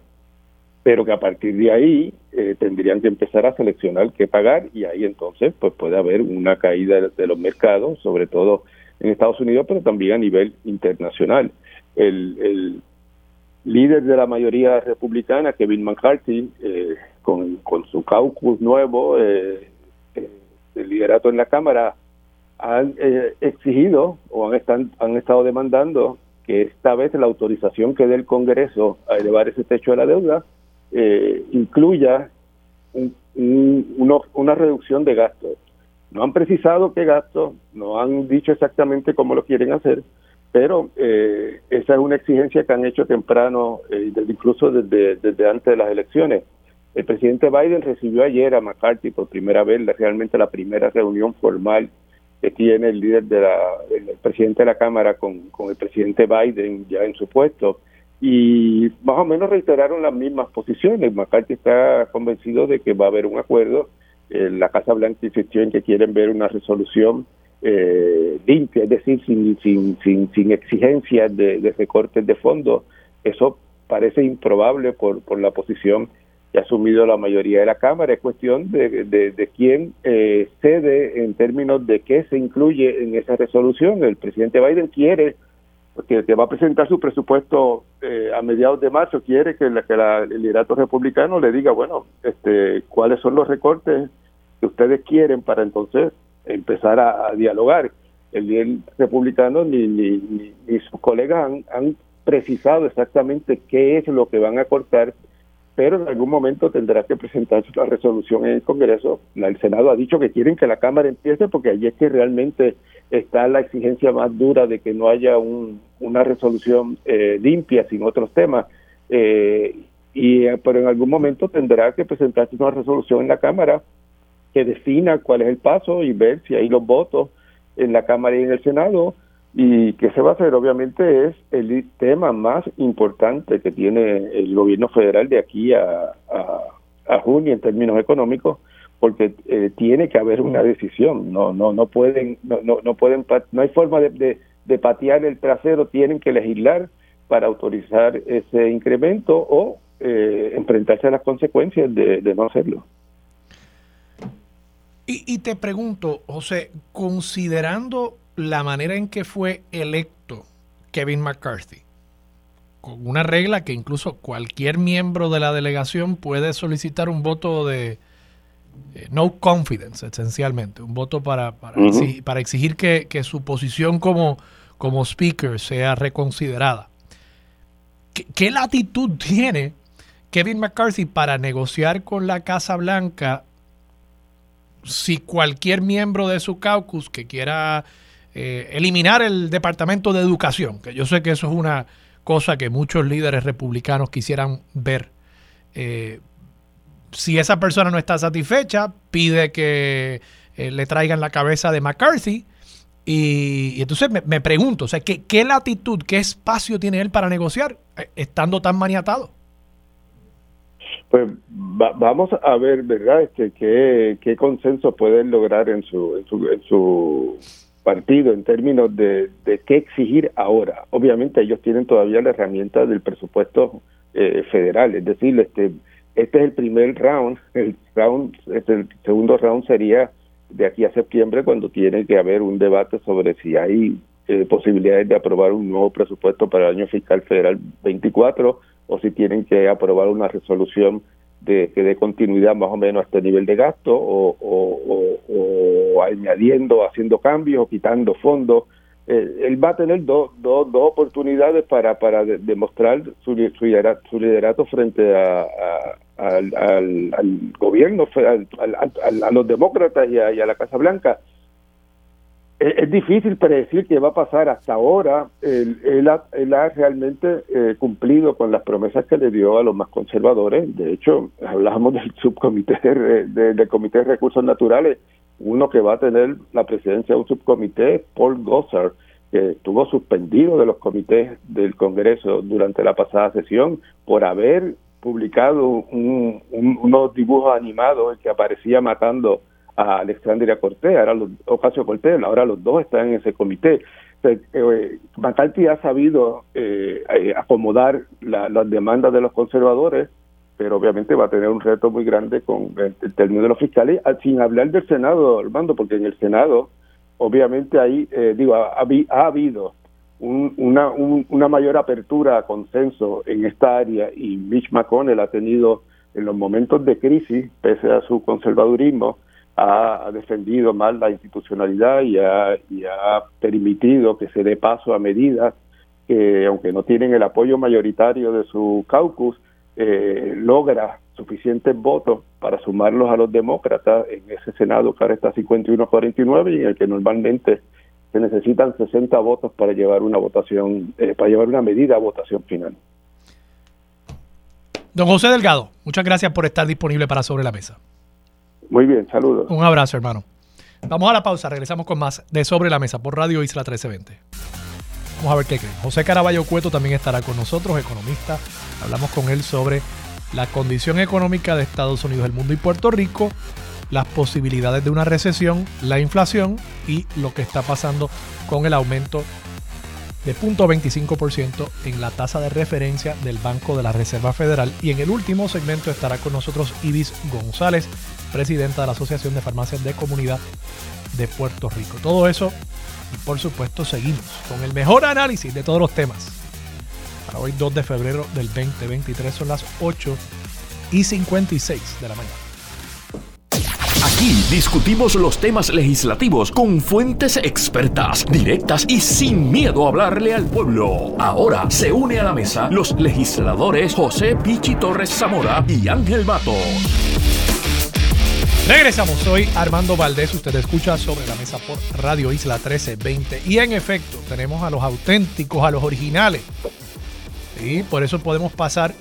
pero que a partir de ahí eh, tendrían que empezar a seleccionar qué pagar y ahí entonces pues puede haber una caída de los mercados, sobre todo en Estados Unidos, pero también a nivel internacional. El, el líder de la mayoría republicana, Kevin McCarthy, eh, con, con, su caucus nuevo, eh, eh el liderato en la Cámara, han exigido o han, están, han estado demandando que esta vez la autorización que dé el Congreso a elevar ese techo de la deuda eh, incluya una reducción de gastos. No han precisado qué gastos, no han dicho exactamente cómo lo quieren hacer, pero eh, esa es una exigencia que han hecho temprano, eh, incluso desde, desde antes de las elecciones. El presidente Biden recibió ayer a McCarthy por primera vez, realmente la primera reunión formal que tiene el líder de presidente de la Cámara con, con el presidente Biden ya en su puesto y más o menos reiteraron las mismas posiciones. McCarthy está convencido de que va a haber un acuerdo. Eh, la Casa Blanca insistió en que quieren ver una resolución eh, limpia, es decir, sin, sin, sin, sin exigencias de, de recortes de fondos. Eso parece improbable por, por la posición que ha asumido la mayoría de la Cámara. Es cuestión de, de, quién eh, cede en términos de qué se incluye en esa resolución. El presidente Biden quiere porque que va a presentar su presupuesto eh, a mediados de marzo, quiere que, la, que el liderato republicano le diga, bueno, este, cuáles son los recortes que ustedes quieren para entonces empezar a, dialogar. El líder republicano ni, ni, ni, sus colegas han precisado exactamente qué es lo que van a cortar pero en algún momento tendrá que presentarse la resolución en el Congreso. El Senado ha dicho que quieren que la Cámara empiece porque allí es que realmente está la exigencia más dura de que no haya una resolución eh, limpia sin otros temas. Eh, y eh, pero en algún momento tendrá que presentarse una resolución en la Cámara que defina cuál es el paso y ver si hay los votos en la Cámara y en el Senado y que se va a hacer obviamente es el tema más importante que tiene el gobierno federal de aquí a, a, junio en términos económicos porque eh, tiene que haber una decisión. No no no pueden no no, no pueden no hay forma de, de, patear el trasero tienen que legislar para autorizar ese incremento o eh, enfrentarse a las consecuencias de, de no hacerlo. Y, y te pregunto José considerando la manera en que fue electo Kevin McCarthy, con una regla que incluso cualquier miembro de la delegación puede solicitar un voto de eh, no confidence, esencialmente, un voto para, para, exigir, que, su posición como, como speaker sea reconsiderada. ¿Qué, ¿Qué latitud tiene Kevin McCarthy para negociar con la Casa Blanca si cualquier miembro de su caucus que quiera eh, eliminar el Departamento de Educación, que yo sé que eso es una cosa que muchos líderes republicanos quisieran ver. Eh, si esa persona no está satisfecha, pide que eh, le traigan la cabeza de McCarthy. Y, entonces me, pregunto, o sea, ¿qué, ¿qué, latitud, qué espacio tiene él para negociar estando tan maniatado? Pues vamos a ver, ¿verdad? Este, qué, qué consenso pueden lograr en su partido en términos de, de qué exigir ahora. Obviamente ellos tienen todavía la herramienta del presupuesto eh, federal, es decir, este este es el primer round, [laughs] el round, este, el segundo round sería de aquí a septiembre cuando tiene que haber un debate sobre si hay eh, posibilidades de aprobar un nuevo presupuesto para el año fiscal federal 24 o si tienen que aprobar una resolución de que dé continuidad más o menos a este nivel de gasto o, o, añadiendo, haciendo cambios, quitando fondos. Eh, él va a tener dos dos dos oportunidades para, para demostrar su, su, liderato, frente a, al, al, gobierno, a los demócratas y a la Casa Blanca es, difícil predecir qué va a pasar hasta ahora. Él, él, ha, realmente eh, cumplido con las promesas que le dio a los más conservadores. De hecho, hablamos del subcomité de, del Comité de Recursos Naturales. Uno que va a tener la presidencia de un subcomité, Paul Gossard, que estuvo suspendido de los comités del Congreso durante la pasada sesión por haber publicado unos dibujos animados que aparecía matando a Alexandria Cortés, ahora los, Ocasio Cortés, ahora los dos están en ese comité. Eh, McCarthy ha sabido eh, eh, acomodar las demandas de los conservadores, pero obviamente va a tener un reto muy grande con el, término de los fiscales, ah, sin hablar del Senado, Armando, porque en el Senado, obviamente ahí, digo, ha, ha habido una, una mayor apertura a consenso en esta área y Mitch McConnell ha tenido en los momentos de crisis, pese a su conservadurismo, ha defendido más la institucionalidad y ha permitido que se dé paso a medidas que, aunque no tienen el apoyo mayoritario de su caucus, eh, logra suficientes votos para sumarlos a los demócratas en ese Senado que ahora está 51-49 y en el que normalmente se necesitan 60 votos para llevar una votación, eh, para llevar una medida a votación final. Don José Delgado, muchas gracias por estar disponible para Sobre la Mesa. Muy bien, saludos. Un abrazo, hermano. Vamos a la pausa, regresamos con más de Sobre la Mesa por Radio Isla 1320. Vamos a ver qué creen. José Caraballo Cueto también estará con nosotros, economista. Hablamos con él sobre la condición económica de Estados Unidos, el mundo y Puerto Rico, las posibilidades de una recesión, la inflación y lo que está pasando con el aumento de 0.25% en la tasa de referencia del Banco de la Reserva Federal. Y en el último segmento estará con nosotros Ibis González, presidenta de la Asociación de Farmacias de Comunidad de Puerto Rico. Todo eso y por supuesto seguimos con el mejor análisis de todos los temas. Para hoy 2 de febrero del 2023 son las 8 y 56 de la mañana. Aquí discutimos los temas legislativos con fuentes expertas, directas y sin miedo a hablarle al pueblo. Ahora se une a la mesa los legisladores José Pichi Torres Zamora y Ángel Mato. Regresamos, soy Armando Valdés, usted escucha sobre la mesa por Radio Isla 1320 y en efecto tenemos a los auténticos, a los originales. Y por eso podemos pasar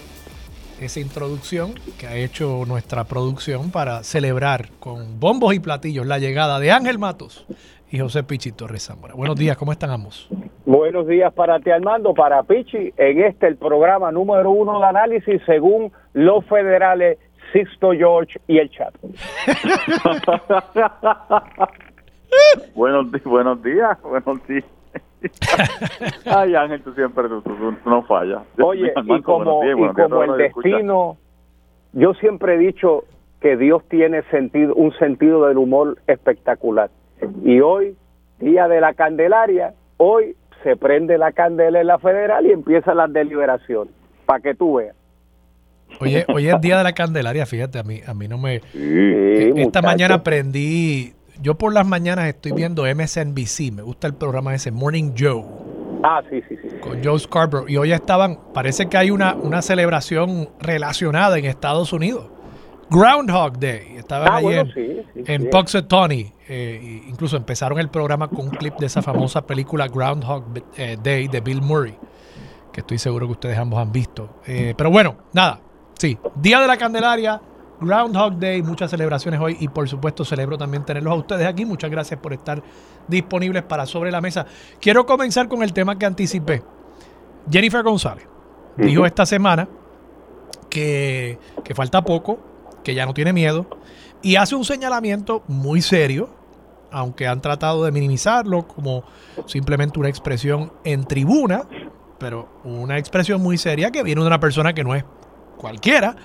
esa introducción que ha hecho nuestra producción para celebrar con bombos y platillos la llegada de Ángel Matos y José Pichi Torres Zamora. Buenos días, ¿cómo están ambos? Buenos días para ti, Armando, para Pichi, en este el programa número uno de análisis según los federales Sixto George y el chat. [laughs] buenos, buenos días, buenos días. [laughs] Ay, Ángel, tú siempre tú, no fallas. Oye, y como, y como el destino, yo siempre he dicho que Dios tiene sentido, un sentido del humor espectacular. Y hoy, día de la Candelaria, hoy se prende la candela en la federal y empiezan las deliberaciones, para que tú veas. Oye, hoy es día de la Candelaria, fíjate, a mí, a mí no me... Eh, esta mañana aprendí, yo por las mañanas estoy viendo MSNBC, me gusta el programa ese, Morning Joe. Ah, sí, sí, sí. Con Joe Scarborough. Y hoy estaban, parece que hay una, una celebración relacionada en Estados Unidos. Groundhog Day. Estaban ah, ahí en, sí, en Tony. Eh, incluso empezaron el programa con un clip de esa famosa película Groundhog eh, Day de Bill Murray, que estoy seguro que ustedes ambos han visto. pero bueno, nada, Sí, Día de la Candelaria, Groundhog Day, muchas celebraciones hoy y por supuesto celebro también tenerlos a ustedes aquí. Muchas gracias por estar disponibles para Sobre la Mesa. Quiero comenzar con el tema que anticipé. Jennifer González dijo esta semana que, que falta poco, que ya no tiene miedo y hace un señalamiento muy serio, aunque han tratado de minimizarlo como simplemente una expresión en tribuna, pero una expresión muy seria que viene de una persona que no es cualquiera,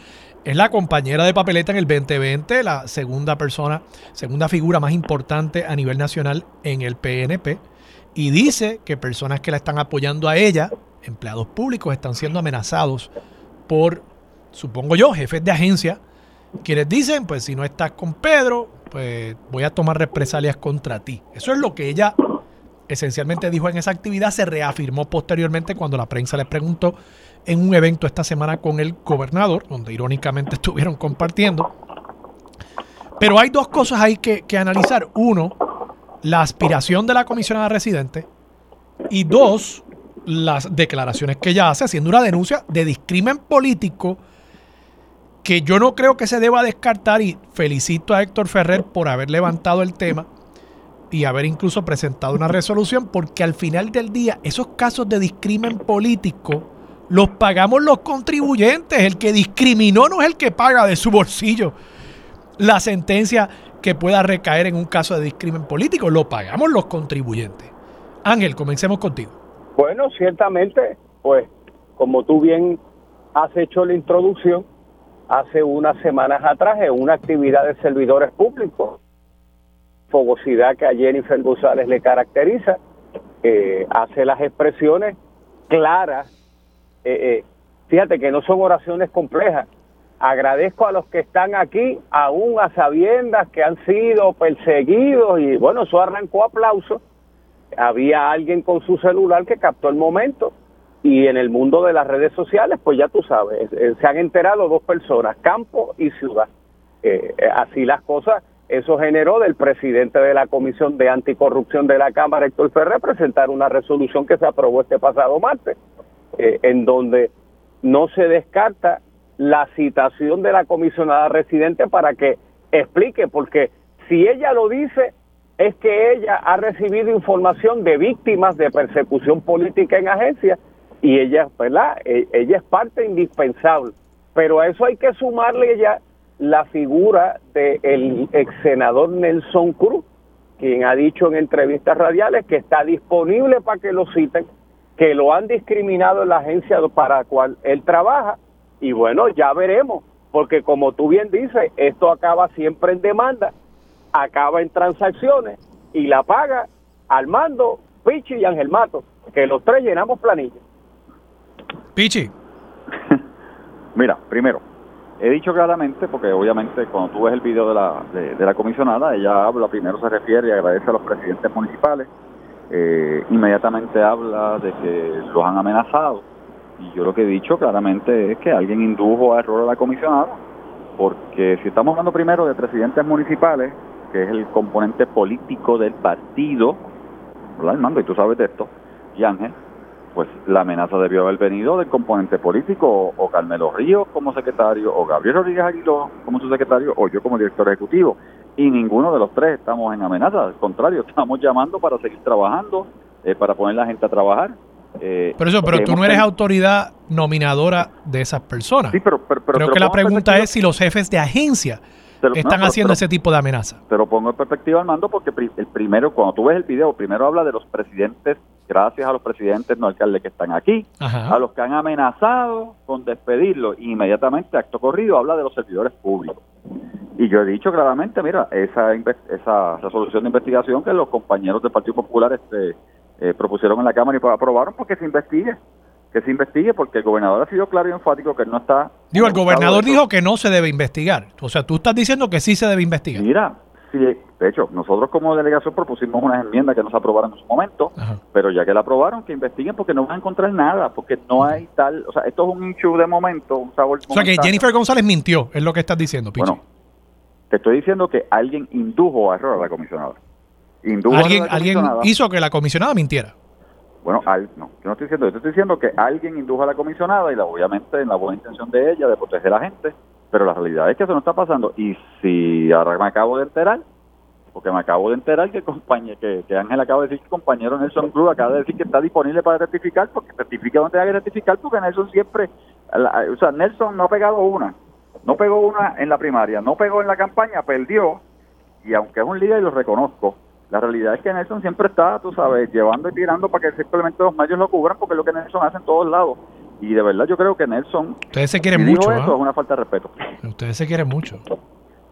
es la compañera de papeleta en el 2020, la segunda persona, segunda figura más importante a nivel nacional en el PNP, y dice que personas que la están apoyando a ella, empleados públicos, están siendo amenazados por, supongo yo, jefes de agencia, quienes dicen, pues si no estás con Pedro, pues voy a tomar represalias contra ti. Eso es lo que ella esencialmente dijo en esa actividad, se reafirmó posteriormente cuando la prensa le preguntó en un evento esta semana con el gobernador, donde irónicamente [laughs] estuvieron compartiendo. Pero hay dos cosas ahí que, analizar. Uno, la aspiración de la comisionada residente. Y dos, las declaraciones que ella hace haciendo una denuncia de discrimen político que yo no creo que se deba descartar y felicito a Héctor Ferrer por haber levantado el tema y haber incluso presentado una resolución porque al final del día esos casos de discrimen político los pagamos los contribuyentes. El que discriminó no es el que paga de su bolsillo la sentencia que pueda recaer en un caso de discrimen político. Lo pagamos los contribuyentes. Ángel, comencemos contigo. Bueno, ciertamente, pues como tú bien has hecho la introducción, hace unas semanas atrás en una actividad de servidores públicos, fogosidad que a Jennifer González le caracteriza, eh, hace las expresiones claras eh, eh, fíjate que no son oraciones complejas. Agradezco a los que están aquí, aún a sabiendas que han sido perseguidos y bueno, eso arrancó aplauso Había alguien con su celular que captó el momento y en el mundo de las redes sociales, pues ya tú sabes, eh, se han enterado dos personas, campo y ciudad. Eh, eh, así las cosas, eso generó del presidente de la Comisión de Anticorrupción de la Cámara, Héctor Ferrer, presentar una resolución que se aprobó este pasado martes, en donde no se descarta la citación de la comisionada residente para que explique, porque si ella lo dice, es que ella ha recibido información de víctimas de persecución política en agencias y ella, ¿verdad? E, ella es parte indispensable. Pero a eso hay que sumarle ya la figura del ex senador Nelson Cruz, quien ha dicho en entrevistas radiales que está disponible para que lo citen, que lo han discriminado en la agencia para la cual él trabaja. Y bueno, ya veremos, porque como tú bien dices, esto acaba siempre en demanda, acaba en transacciones y la paga Armando, Pichi y Ángel Mato, que los tres llenamos planillas. Pichi. [laughs] Mira, primero, he dicho claramente, porque obviamente cuando tú ves el video de la, de, la comisionada, ella habla, primero se refiere y agradece a los presidentes municipales, eh, inmediatamente habla de que los han amenazado, y yo lo que he dicho claramente es que alguien indujo a error a la comisionada, porque si estamos hablando primero de presidentes municipales, que es el componente político del partido, ¿verdad, Armando? Y tú sabes de esto, y Ángel, pues la amenaza debió haber venido del componente político, o, Carmelo Ríos como secretario, o Gabriel Rodríguez Aguiló como su secretario, o yo como director ejecutivo. Y ninguno de los tres estamos en amenaza, al contrario, [laughs] estamos llamando para seguir trabajando, eh, para poner la gente a trabajar. Eh, pero eso, pero tú no eres autoridad nominadora de esas personas. Sí, pero, Creo que la pregunta es si los jefes de agencia están haciendo ese tipo de amenaza. Te lo pongo en perspectiva, Armando, porque el primero, cuando tú ves el video, primero habla de los presidentes gracias a los presidentes no alcaldes que están aquí, a los que han amenazado con despedirlo, y inmediatamente acto corrido habla de los servidores públicos. Y yo he dicho claramente, mira, esa esa resolución de investigación que los compañeros del Partido Popular este, eh, propusieron en la Cámara y aprobaron, porque se investigue, que se investigue, porque el gobernador ha sido claro y enfático que no está... Digo, el gobernador dijo que no se debe investigar. O sea, tú estás diciendo que sí se debe investigar. Mira, Sí, de hecho, nosotros como delegación propusimos unas enmiendas que nos aprobaron en su momento, pero ya que la aprobaron, que investiguen porque no van a encontrar nada, porque no hay tal, o sea, esto es un issue de momento, un sabor O sea, que Jennifer González mintió, es lo que estás diciendo, Pichi. Bueno, te estoy diciendo que alguien indujo a error a la comisionada. ¿Alguien, alguien hizo que la comisionada mintiera. Bueno, no, yo no estoy diciendo, yo estoy diciendo que alguien indujo a la comisionada y la, obviamente en la buena intención de ella de proteger a la gente, pero la realidad es que eso no está pasando. Y si ahora me acabo de enterar, porque me acabo de enterar que compañero, que, Ángel acaba de decir que el compañero Nelson Cruz acaba de decir que está disponible para rectificar, porque certifica donde hay que rectificar, porque Nelson siempre, o sea, Nelson no ha pegado una, no pegó una en la primaria, no pegó en la campaña, perdió, y aunque es un líder y lo reconozco, la realidad es que Nelson siempre está, tú sabes, llevando y tirando para que simplemente los medios lo cubran, porque es lo que Nelson hace en todos lados. Y de verdad yo creo que Nelson... Ustedes se quieren mucho. Eso ¿ah? es una falta de respeto. Ustedes se quieren mucho.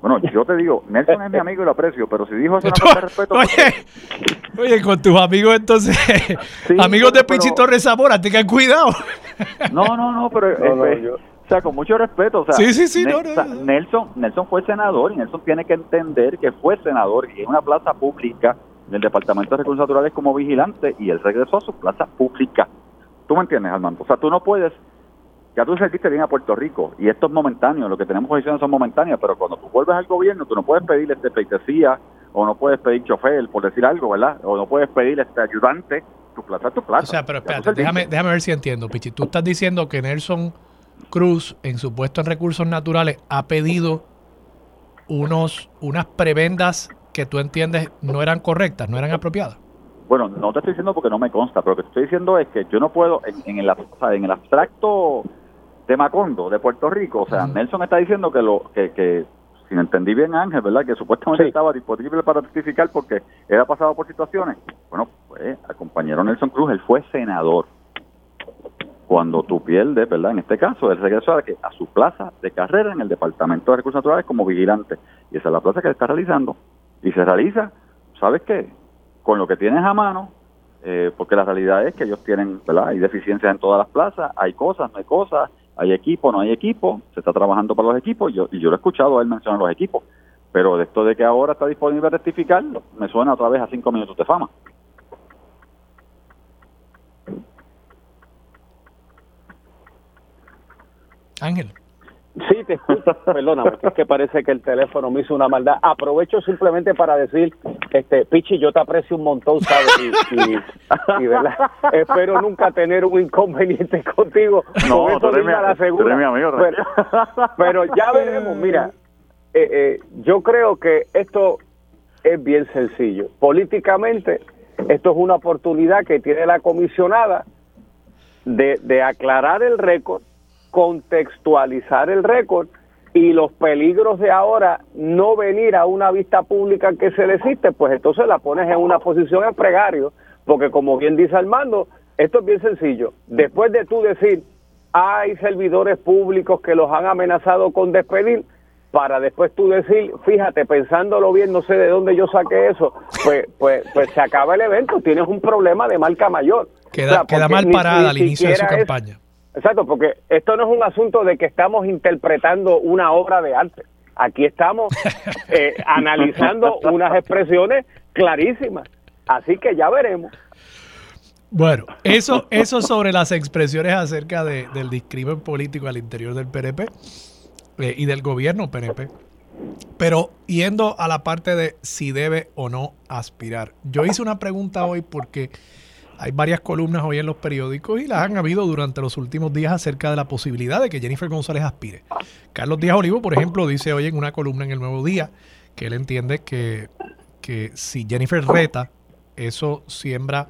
Bueno, yo te digo, Nelson es mi amigo y lo aprecio, pero si dijo eso, no falta de respeto. [laughs] Oye, oye, con tus amigos entonces, [laughs] amigos de Pichi Torres Zamora, tengan cuidado. No, no, no, pero o sea, con mucho respeto, o sea, sí, sí, sí, Nelson, Nelson fue senador y Nelson tiene que entender que fue senador y en una plaza pública del Departamento de Recursos Naturales como vigilante y él regresó a su plaza pública. ¿Tú me entiendes, Armando? O sea, tú no puedes ya tú serviste bien a Puerto Rico y esto es momentáneo, lo que tenemos posiciones son momentáneas, pero cuando tú vuelves al gobierno, tú no puedes pedir este pleitesía o no puedes pedir chofer, por decir algo, ¿verdad? O no puedes pedir este ayudante, tu plaza es tu plaza. O sea, pero espérate, déjame, déjame ver si entiendo, Pichi. Tú estás diciendo que Nelson Cruz, en su puesto en recursos naturales, ha pedido unos unas prebendas que tú entiendes no eran correctas, no eran apropiadas. Bueno, no te estoy diciendo porque no me consta, pero lo que te estoy diciendo es que yo no puedo, en, el, en el abstracto de Macondo, de Puerto Rico. O sea, Nelson está diciendo que lo que, que si entendí bien Ángel, ¿verdad? Que supuestamente estaba disponible para testificar porque era pasado por situaciones. Bueno, pues al compañero Nelson Cruz, él fue senador. Cuando tú pierdes, ¿verdad? En este caso, él regresó a, a su plaza de carrera en el Departamento de Recursos Naturales como vigilante. Y esa es la plaza que está realizando. Y se realiza, ¿sabes qué? Con lo que tienes a mano, eh, porque la realidad es que ellos tienen, ¿verdad? Hay deficiencias en todas las plazas, hay cosas, no hay cosas, hay equipo, no hay equipo, se está trabajando para los equipos, yo, y yo lo he escuchado a él mencionar los equipos, pero esto de que ahora está disponible a rectificar, me suena otra vez a cinco minutos de fama. Ángel. Sí, te escucho. [laughs] Perdóname, es que parece que el teléfono me hizo una maldad. Aprovecho simplemente para decir, este, Pichi, yo te aprecio un montón, ¿sabes? Y, y, ¿verdad? [laughs] espero nunca tener un inconveniente contigo. No, Con tú eres, mi, la tú eres segura. mi amigo. Pero, [laughs] pero ya veremos, mira, eh, eh, yo creo que esto es bien sencillo. Políticamente, esto es una oportunidad que tiene la comisionada de, de aclarar el récord, contextualizar el récord y los peligros de ahora no venir a una vista pública que se le existe, pues entonces la pones en una posición en pregario, porque como bien dice Armando, esto es bien sencillo. Después de tú decir, hay servidores públicos que los han amenazado con despedir, para después tú decir, fíjate, pensándolo bien, no sé de dónde yo saqué eso, pues, pues, pues se acaba el evento, tienes un problema de marca mayor. Queda, O sea, queda mal parada al inicio de su es- campaña. Exacto, porque esto no es un asunto de que estamos interpretando una obra de arte. Aquí estamos [laughs] eh, analizando unas expresiones clarísimas. Así que ya veremos. Bueno, eso, eso sobre las expresiones acerca de- del discrimen político al interior del PNP eh, y del gobierno PNP. Pero yendo a la parte de si debe o no aspirar. Yo hice una pregunta hoy porque hay varias columnas hoy en los periódicos y las han habido durante los últimos días acerca de la posibilidad de que Jennifer González aspire. Carlos Díaz Olivo, por ejemplo, dice hoy en una columna en el Nuevo Día que él entiende que, que si Jennifer reta, eso siembra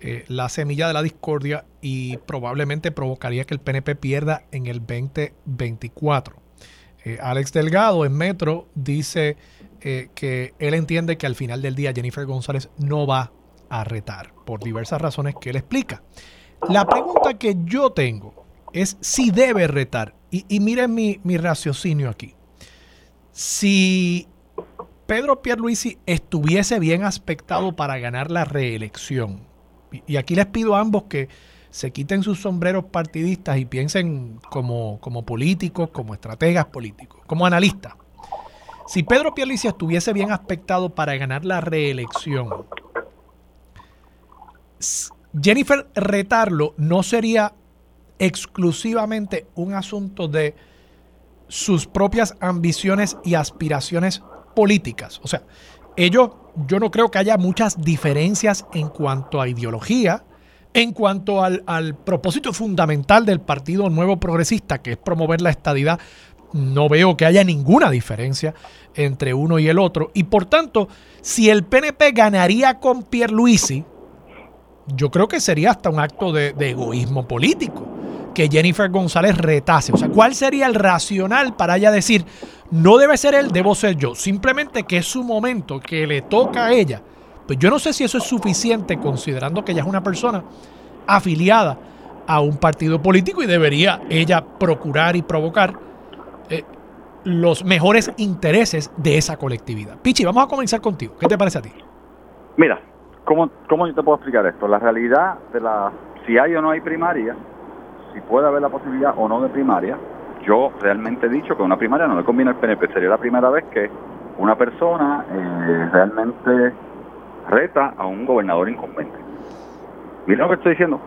eh, la semilla de la discordia y probablemente provocaría que el PNP pierda en el 2024. Eh, Alex Delgado en Metro dice eh, que él entiende que al final del día Jennifer González no va a retar por diversas razones que él explica. La pregunta que yo tengo es si debe retar. Y, miren mi, mi raciocinio aquí. Si Pedro Pierluisi estuviese bien aspectado para ganar la reelección, y, aquí les pido a ambos que se quiten sus sombreros partidistas y piensen como, como políticos, como estrategas políticos, como analistas. Si Pedro Pierluisi estuviese bien aspectado para ganar la reelección, Jennifer retarlo no sería exclusivamente un asunto de sus propias ambiciones y aspiraciones políticas. O sea, ellos, yo no creo que haya muchas diferencias en cuanto a ideología, en cuanto al, al propósito fundamental del Partido Nuevo Progresista, que es promover la estadidad. No veo que haya ninguna diferencia entre uno y el otro. Y por tanto, si el PNP ganaría con Pierluisi, yo creo que sería hasta un acto de, egoísmo político que Jennifer González retase. O sea, ¿cuál sería el racional para ella decir, no debe ser él, debo ser yo? Simplemente que es su momento, que le toca a ella. Pues yo no sé si eso es suficiente considerando que ella es una persona afiliada a un partido político y debería ella procurar y provocar eh, los mejores intereses de esa colectividad. Pichi, vamos a comenzar contigo. ¿Qué te parece a ti? Mira, ¿cómo, ¿cómo yo te puedo explicar esto? La realidad de la, si hay o no hay primaria, si puede haber la posibilidad o no de primaria, yo realmente he dicho que una primaria no le conviene al PNP. Sería la primera vez que una persona eh, realmente reta a un gobernador incumbente. Mira lo que estoy diciendo.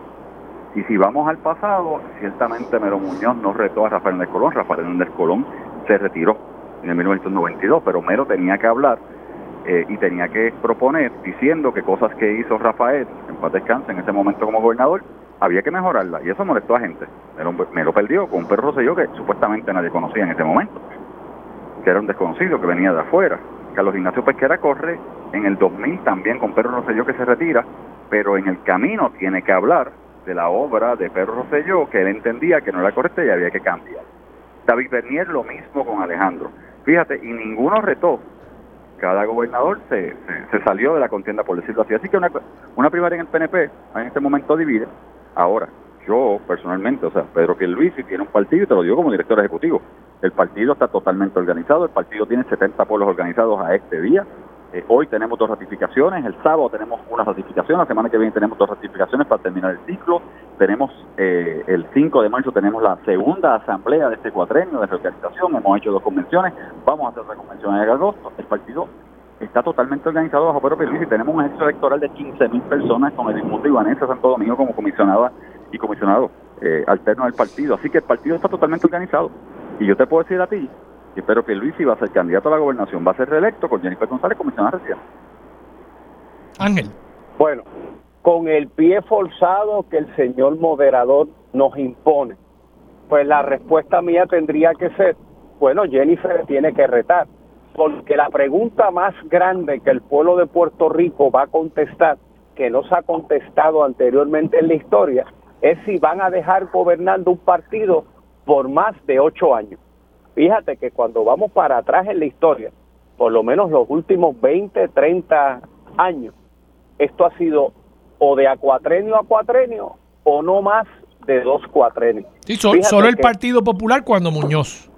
Y si vamos al pasado, ciertamente Mero Muñoz no retó a Rafael Hernández Colón. Rafael Hernández Colón se retiró en el 1992, pero Mero tenía que hablar eh, y tenía que proponer diciendo que cosas que hizo Rafael, en paz descanse, en ese momento como gobernador, había que mejorarla. Y eso molestó a gente. Mero, Mero perdió con un perro Rosselló que supuestamente nadie conocía en ese momento, que era un desconocido que venía de afuera. Carlos Ignacio Pesquera corre en el 2000 también con Pedro Rosselló que se retira, pero en el camino tiene que hablar de la obra de Pedro Rosselló que él entendía que no era correcta y había que cambiar. David Bernier lo mismo con Alejandro. Fíjate, y ninguno retó. Cada gobernador se, se, salió de la contienda, por decirlo así. Así que una, una primaria en el PNP en este momento divide. Ahora, yo personalmente, o sea, Pedro Pierluisi tiene un partido y te lo digo como director ejecutivo. El partido está totalmente organizado, el partido tiene 70 pueblos organizados a este día. Eh, hoy tenemos dos ratificaciones, el sábado tenemos una ratificación, la semana que viene tenemos dos ratificaciones para terminar el ciclo. Tenemos eh, el 5 de marzo tenemos la segunda asamblea de este cuatrenio de reorganización, hemos hecho dos convenciones, vamos a hacer otra convención en agosto. El partido está totalmente organizado bajo Pedro Pierluisi. Tenemos un ejército electoral de 15.000 personas con Edmundo y Vanessa Santo Domingo como comisionada y comisionado. eh, alternos del partido. Así que el partido está totalmente organizado. Y yo te puedo decir a ti, que espero que Luis iba a ser candidato a la gobernación, va a ser reelecto con Jennifer González comisionada recién. Ángel. Bueno, con el pie forzado que el señor moderador nos impone, pues la respuesta mía tendría que ser, bueno, Jennifer tiene que retar, porque la pregunta más grande que el pueblo de Puerto Rico va a contestar, que no se ha contestado anteriormente en la historia, es si van a dejar gobernando un partido por más de ocho años. Fíjate que cuando vamos para atrás en la historia, por lo menos los últimos 20, 30 años, esto ha sido o de a cuatrenio a cuatrenio o no más de dos cuatrenios. Sí, solo el Partido Popular cuando Muñoz.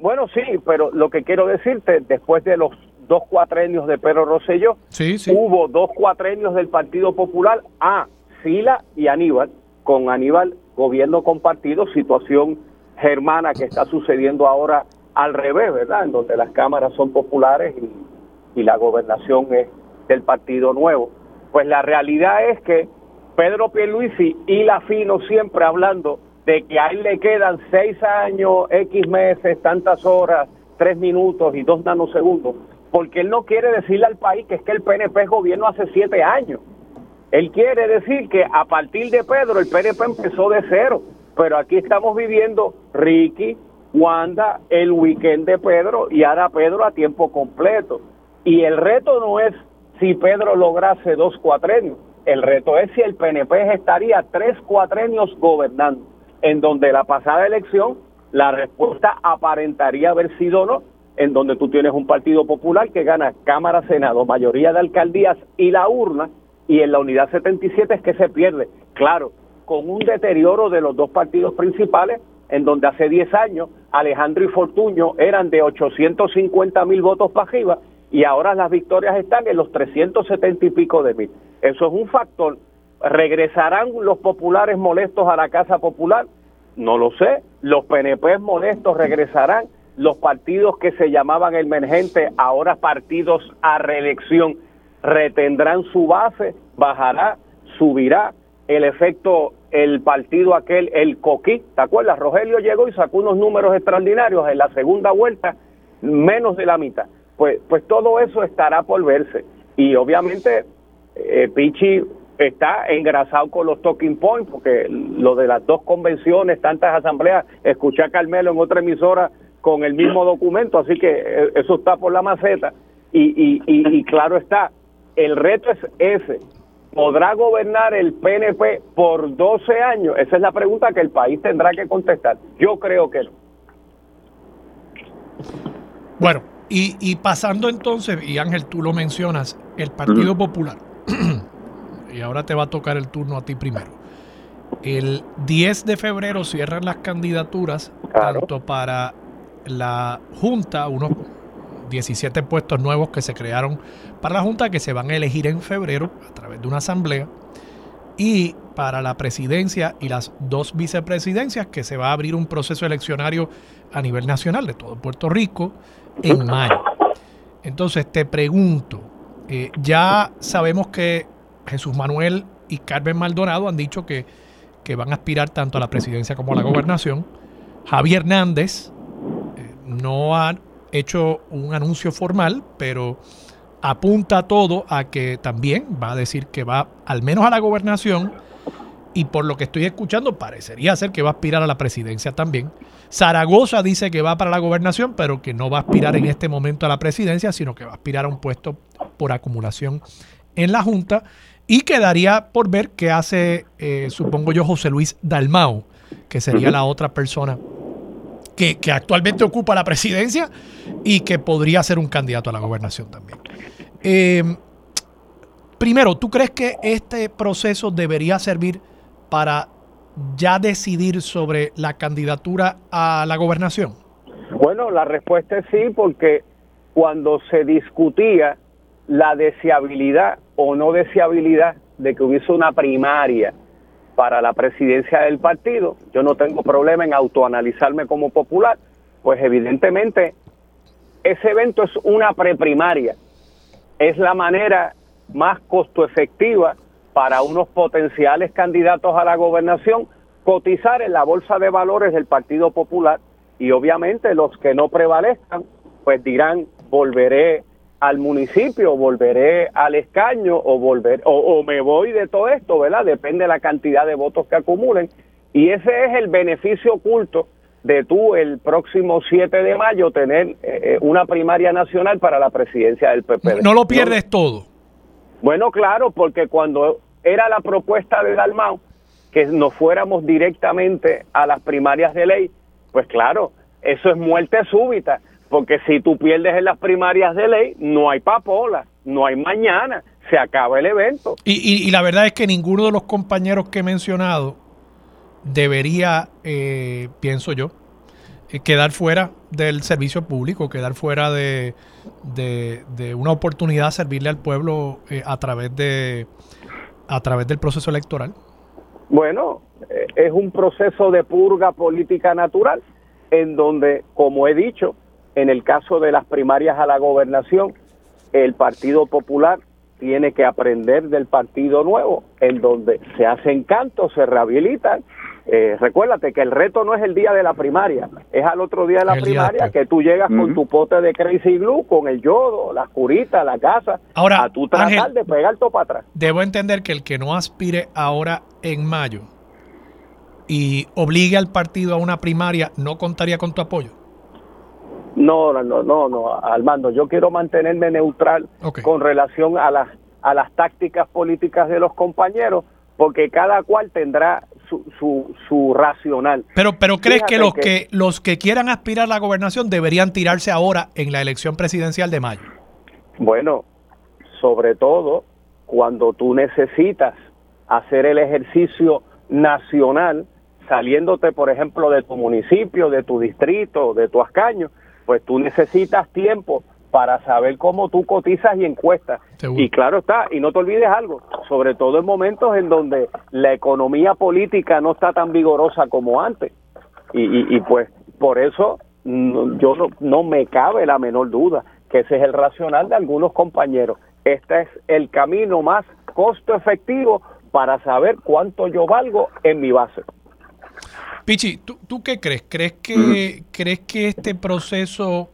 Bueno, sí, pero lo que quiero decirte, después de los dos cuatrenios de Pedro Rosselló, sí, sí. hubo dos cuatrenios del Partido Popular, a Sila y Aníbal, con Aníbal gobierno compartido, situación germana que está sucediendo ahora al revés, ¿verdad? En donde las cámaras son populares y, la gobernación es del Partido Nuevo. Pues la realidad es que Pedro Pierluisi y la Fino siempre hablando de que a él le quedan seis años, X meses, tantas horas, tres minutos y dos nanosegundos, porque él no quiere decirle al país que es que el PNP gobierno hace siete años. Él quiere decir que a partir de Pedro el PNP empezó de cero, pero aquí estamos viviendo Ricky, Wanda, el weekend de Pedro y ahora Pedro a tiempo completo. Y el reto no es si Pedro lograse dos cuatrenios. El reto es si el PNP estaría tres cuatrenios gobernando, en donde la pasada elección la respuesta aparentaría haber sido no, en donde tú tienes un partido popular que gana Cámara, Senado, mayoría de alcaldías y la urna, y en la unidad 77 es que se pierde. Claro, con un deterioro de los dos partidos principales, en donde hace 10 años Alejandro y Fortuño eran de 850 mil votos para y ahora las victorias están en los 370 y pico de mil. Eso es un factor. ¿Regresarán los populares molestos a la Casa Popular? No lo sé. ¿Los PNP molestos regresarán? ¿Los partidos que se llamaban emergentes, ahora partidos a reelección, retendrán su base? ¿Bajará? ¿Subirá? El efecto, el partido aquel, el Coquí, ¿te acuerdas? Rogelio llegó y sacó unos números extraordinarios en la segunda vuelta, menos de la mitad pues, pues todo eso estará por verse. Y obviamente eh, Pichi está engrasado con los talking points, porque lo de las dos convenciones, tantas asambleas, escuché a Carmelo en otra emisora con el mismo documento, así que eh, eso está por la maceta. Y, y, y, claro está, el reto es ese. ¿Podrá gobernar el PNP por 12 años? Esa es la pregunta que el país tendrá que contestar. Yo creo que no. Bueno, y, pasando entonces, y Ángel, tú lo mencionas, el Partido Popular, [clears throat] y ahora te va a tocar el turno a ti primero. El 10 de febrero cierran las candidaturas, tanto para la Junta, unos 17 puestos nuevos que se crearon para la Junta, que se van a elegir en febrero a través de una asamblea, y para la presidencia y las dos vicepresidencias, que se va a abrir un proceso eleccionario a nivel nacional de todo Puerto Rico en mayo. Entonces te pregunto, eh, ya sabemos que Jesús Manuel y Carmen Maldonado han dicho que, que, van a aspirar tanto a la presidencia como a la gobernación. Javier Hernández eh, no ha hecho un anuncio formal, pero apunta todo a que también va a decir que va al menos a la gobernación y por lo que estoy escuchando parecería ser que va a aspirar a la presidencia también. Zaragoza dice que va para la gobernación, pero que no va a aspirar en este momento a la presidencia, sino que va a aspirar a un puesto por acumulación en la Junta. Y quedaría por ver qué hace, eh, supongo yo, José Luis Dalmao, que sería la otra persona que, actualmente ocupa la presidencia y que podría ser un candidato a la gobernación también. Eh, primero, ¿tú crees que este proceso debería servir para ya decidir sobre la candidatura a la gobernación? Bueno, la respuesta es sí, porque cuando se discutía la deseabilidad o no deseabilidad de que hubiese una primaria para la presidencia del partido, yo no tengo problema en autoanalizarme como popular, pues evidentemente ese evento es una preprimaria, es la manera más costo efectiva para unos potenciales candidatos a la gobernación cotizar en la bolsa de valores del Partido Popular y obviamente los que no prevalezcan pues dirán volveré al municipio, volveré al escaño o volver o, me voy de todo esto, ¿verdad? Depende de la cantidad de votos que acumulen y ese es el beneficio oculto de tú el próximo 7 de mayo tener eh, eh, una primaria nacional para la presidencia del PP. No lo pierdes todo. Bueno, claro, porque cuando era la propuesta de Dalmau que nos fuéramos directamente a las primarias de ley, pues claro, eso es muerte súbita, porque si tú pierdes en las primarias de ley, no hay papola, no hay mañana, se acaba el evento. Y, y, la verdad es que ninguno de los compañeros que he mencionado debería, eh, pienso yo, eh, quedar fuera del servicio público, quedar fuera de, de, una oportunidad de servirle al pueblo eh, a través de a través del proceso electoral. Bueno, es un proceso de purga política natural, en donde, como he dicho, en el caso de las primarias a la gobernación, el Partido Popular tiene que aprender del Partido Nuevo, en donde se hacen cantos, se rehabilitan eh, recuérdate que el reto no es el día de la primaria, es al otro día de la primaria que tú llegas con tu pote de Crazy Glue, con el yodo, las curitas, la casa, ahora, a tu tratar de pegar todo para atrás. Debo entender que el que no aspire ahora en mayo y obligue al partido a una primaria, ¿no contaría con tu apoyo? No, no, no, no, Armando, yo quiero mantenerme neutral con relación a las, a las tácticas políticas de los compañeros, porque cada cual tendrá su, su, racional. Pero, pero crees que los que, los que quieran aspirar a la gobernación deberían tirarse ahora en la elección presidencial de mayo. Bueno, sobre todo cuando tú necesitas hacer el ejercicio nacional, saliéndote, por ejemplo, de tu municipio, de tu distrito, de tu ascaño, pues tú necesitas tiempo para saber cómo tú cotizas y encuestas. Y claro está, y no te olvides algo, sobre todo en momentos en donde la economía política no está tan vigorosa como antes. Y, y, pues por eso yo no, no me cabe la menor duda que ese es el racional de algunos compañeros. Este es el camino más costo efectivo para saber cuánto yo valgo en mi base. Pichi, ¿tú, ¿tú qué crees? ¿Crees que, ¿Crees que este proceso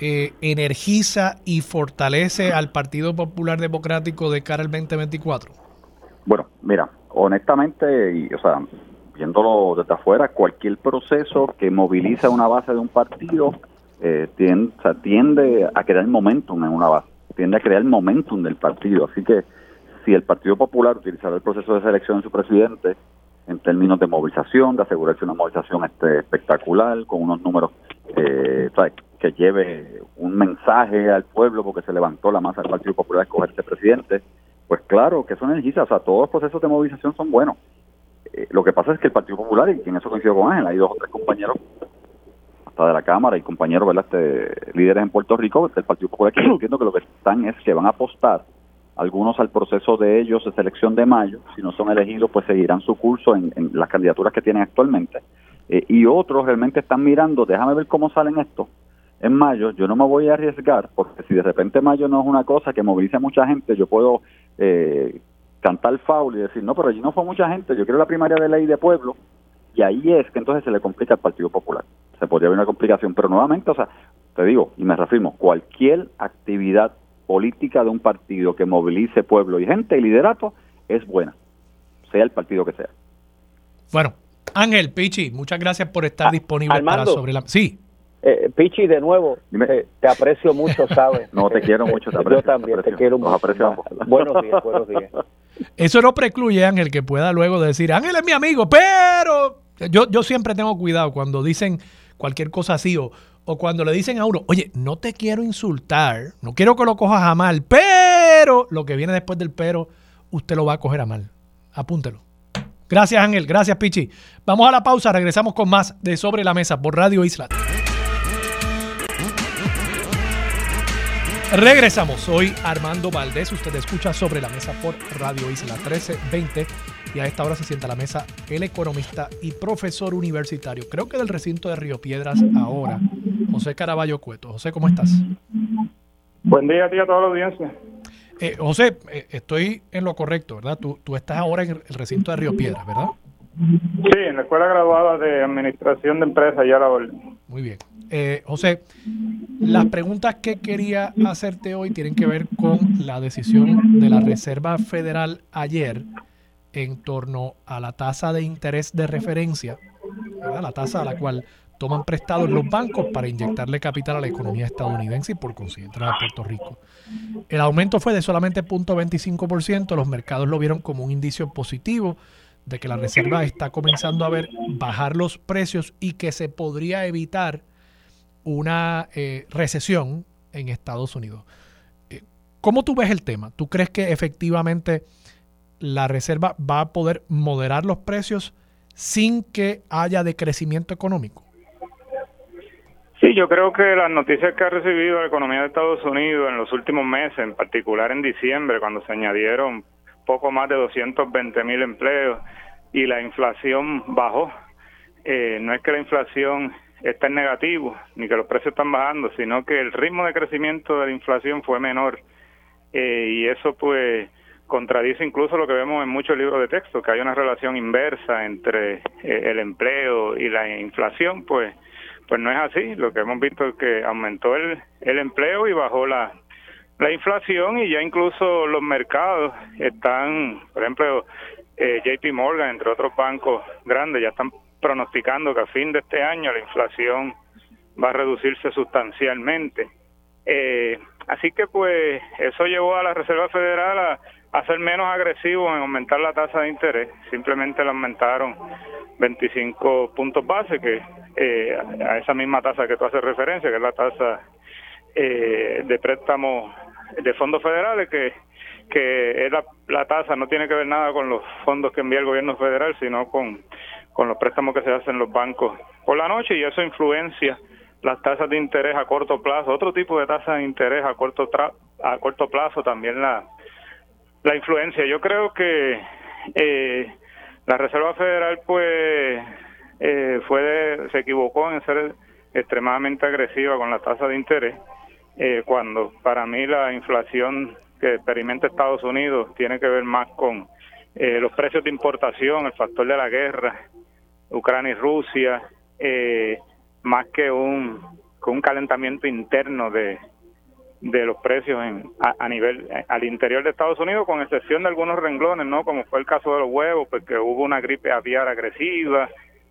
eh, energiza y fortalece al Partido Popular Democrático de cara al 2024? Bueno, mira, honestamente, y, o sea, viéndolo desde afuera, cualquier proceso que moviliza una base de un partido eh, tiende, tiende a crear momentum en una base, tiende a crear momentum del partido. Así que si el Partido Popular utilizara el proceso de selección de su presidente en términos de movilización, de asegurarse una movilización este, espectacular, con unos números eh, que lleve un mensaje al pueblo porque se levantó la masa del Partido Popular a escoger este presidente, pues claro que eso energiza, o sea, todos los procesos de movilización son buenos. Eh, lo que pasa es que el Partido Popular, y en eso coincido con Ángel, hay dos o tres compañeros, hasta de la Cámara y compañeros, ¿verdad?, este, líderes en Puerto Rico del Partido Popular, que entiendo que lo que están es que van a apostar algunos al proceso de ellos de selección de mayo, si no son elegidos, pues seguirán su curso en, las candidaturas que tienen actualmente, eh, y otros realmente están mirando, déjame ver cómo salen estos, en mayo, yo no me voy a arriesgar, porque si de repente mayo no es una cosa que movilice a mucha gente, yo puedo eh, cantar foul y decir, no, pero allí no fue mucha gente, yo quiero la primaria de ley de pueblo, y ahí es que entonces se le complica al Partido Popular. Se podría haber una complicación, pero nuevamente, o sea, te digo, y me reafirmo, cualquier actividad política de un partido que movilice pueblo y gente y liderato es buena, sea el partido que sea. Bueno, Ángel, Pichi, muchas gracias por estar ah, disponible para sobre la... Sí. Eh, Pichi, de nuevo, eh, te aprecio mucho, [laughs] ¿sabes? No, te quiero mucho, te aprecio. Yo también te, quiero mucho. Buenos días, buenos días. [laughs] Eso no precluye, Ángel, que pueda luego decir, Ángel es mi amigo, pero yo, yo siempre tengo cuidado cuando dicen cualquier cosa así o, o cuando le dicen a uno, oye, no te quiero insultar, no quiero que lo cojas a mal, pero lo que viene después del pero, usted lo va a coger a mal. Apúntelo. Gracias, Ángel. Gracias, Pichi. Vamos a la pausa. Regresamos con más de Sobre la Mesa por Radio Isla. Regresamos, soy Armando Valdés, usted escucha sobre la mesa por Radio Isla 1320 y a esta hora se sienta a la mesa el economista y profesor universitario, creo que del recinto de Río Piedras ahora, José Caraballo Cueto. José, ¿cómo estás? Buen día a ti a toda la audiencia. Eh, José, eh, estoy en lo correcto, ¿verdad? Tú, tú estás ahora en el recinto de Río Piedras, ¿verdad? Sí, en la Escuela Graduada de Administración de Empresas, ya la Muy bien. Eh, José, las preguntas que quería hacerte hoy tienen que ver con la decisión de la Reserva Federal ayer en torno a la tasa de interés de referencia, la tasa a la cual toman prestados los bancos para inyectarle capital a la economía estadounidense y por consiguiente a Puerto Rico. El aumento fue de solamente 0.25%, los mercados lo vieron como un indicio positivo de que la Reserva está comenzando a ver bajar los precios y que se podría evitar una eh, recesión en Estados Unidos. Eh, ¿Cómo tú ves el tema? ¿Tú crees que efectivamente la Reserva va a poder moderar los precios sin que haya decrecimiento económico? Sí, yo creo que las noticias que ha recibido la economía de Estados Unidos en los últimos meses, en particular en diciembre, cuando se añadieron poco más de 220 mil empleos y la inflación bajó, eh, no es que la inflación está en negativo, ni que los precios están bajando, sino que el ritmo de crecimiento de la inflación fue menor. Eh, y eso pues contradice incluso lo que vemos en muchos libros de texto, que hay una relación inversa entre eh, el empleo y la inflación, pues pues no es así. Lo que hemos visto es que aumentó el, el empleo y bajó la, la inflación y ya incluso los mercados están, por ejemplo, eh, JP Morgan, entre otros bancos grandes, ya están pronosticando que a fin de este año la inflación va a reducirse sustancialmente. Eh, así que pues eso llevó a la Reserva Federal a, a ser menos agresivo en aumentar la tasa de interés. Simplemente la aumentaron 25 puntos base, que eh, a esa misma tasa que tú haces referencia, que es la tasa eh, de préstamo de fondos federales, que, que es la, tasa, no tiene que ver nada con los fondos que envía el gobierno federal, sino con, con los préstamos que se hacen en los bancos por la noche y eso influencia las tasas de interés a corto plazo, otro tipo de tasas de interés a corto a corto plazo también la la influencia. Yo creo que eh, la Reserva Federal pues eh, fue se equivocó en ser extremadamente agresiva con la tasa de interés eh, cuando para mí la inflación que experimenta Estados Unidos tiene que ver más con eh, los precios de importación, el factor de la guerra, Ucrania y Rusia, más que un, con un calentamiento interno de, de los precios en, a, nivel al interior de Estados Unidos con excepción de algunos renglones no como fue el caso de los huevos porque hubo una gripe aviar agresiva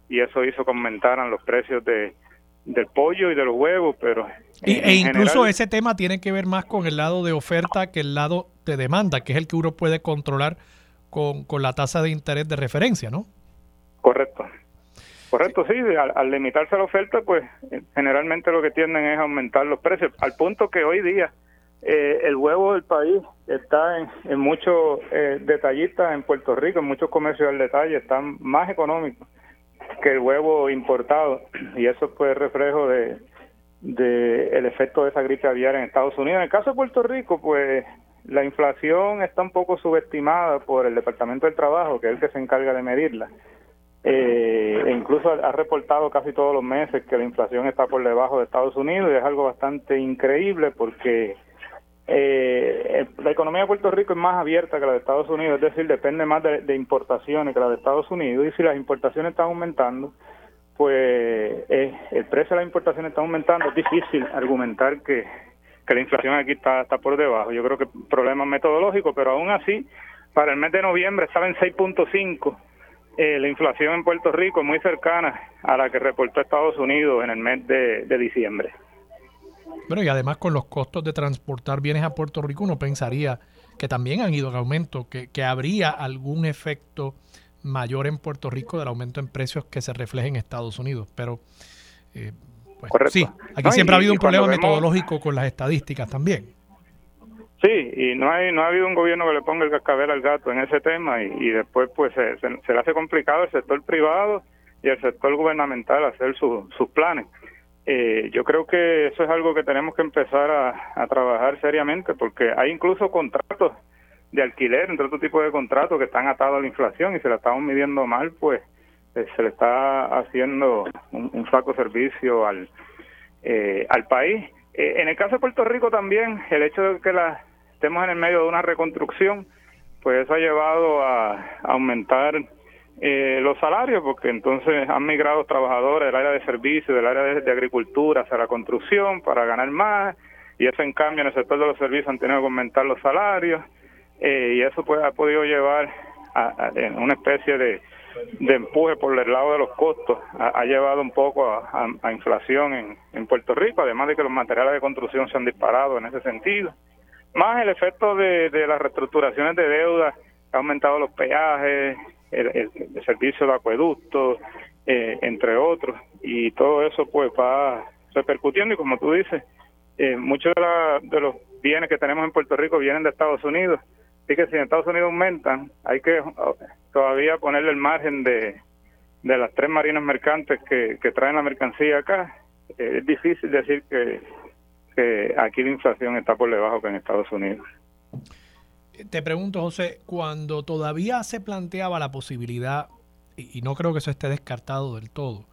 y eso hizo que aumentaran los precios de del pollo y de los huevos pero e incluso ese tema tiene que ver más con el lado de oferta que el lado de demanda que es el que uno puede controlar con, con la tasa de interés de referencia no correcto Correcto, sí, al, limitarse la oferta, pues eh, generalmente lo que tienden es aumentar los precios, al punto que hoy día eh, el huevo del país está en, muchos eh, detallistas en Puerto Rico, en muchos comercios al detalle, están más económicos que el huevo importado, y eso pues reflejo de, de el efecto de esa gripe aviar en Estados Unidos. En el caso de Puerto Rico, pues la inflación está un poco subestimada por el Departamento del Trabajo, que es el que se encarga de medirla eh, incluso ha reportado casi todos los meses que la inflación está por debajo de Estados Unidos y es algo bastante increíble porque eh, la economía de Puerto Rico es más abierta que la de Estados Unidos, es decir, depende más de, importaciones que la de Estados Unidos y si las importaciones están aumentando, pues eh, el precio de las importaciones está aumentando, es difícil argumentar que, la inflación aquí está, está por debajo. Yo creo que problema metodológico, pero aún así, para el mes de noviembre estaba en 6.5 eh, la inflación en Puerto Rico es muy cercana a la que reportó Estados Unidos en el mes de, diciembre. Bueno, y además con los costos de transportar bienes a Puerto Rico, uno pensaría que también han ido en aumento, que, que habría algún efecto mayor en Puerto Rico del aumento en precios que se refleje en Estados Unidos. Pero eh, pues, sí, aquí siempre ha habido un problema metodológico con las estadísticas también. Sí, y no hay no ha habido un gobierno que le ponga el cascabel al gato en ese tema y, después pues se, se, le hace complicado el sector privado y el sector gubernamental hacer sus planes. Eh, yo creo que eso es algo que tenemos que empezar a, trabajar seriamente porque hay incluso contratos de alquiler, entre otro tipo de contratos que están atados a la inflación y se la estamos midiendo mal, pues eh, se le está haciendo un, un flaco servicio al, eh, al país eh, en el caso de Puerto Rico también, el hecho de que la, estemos en el medio de una reconstrucción, pues eso ha llevado a, aumentar eh, los salarios, porque entonces han migrado trabajadores del área de servicios, del área de, agricultura hacia la construcción para ganar más, y eso en cambio en el sector de los servicios han tenido que aumentar los salarios, eh, y eso pues ha podido llevar a, una especie de, empuje por el lado de los costos, ha, llevado un poco a, inflación en, en Puerto Rico, además de que los materiales de construcción se han disparado en ese sentido, más el efecto de, de las reestructuraciones de deuda, ha aumentado los peajes, el, servicio de acueducto, eh, entre otros, y todo eso pues va repercutiendo y como tú dices, eh, muchos de, los bienes que tenemos en Puerto Rico vienen de Estados Unidos, así que si en Estados Unidos aumentan, hay que oh, todavía ponerle el margen de, de las tres marinas mercantes que, que traen la mercancía acá. Es difícil decir que aquí la inflación está por debajo que en Estados Unidos. Te pregunto, José, cuando todavía se planteaba la posibilidad, y no creo que eso esté descartado del todo,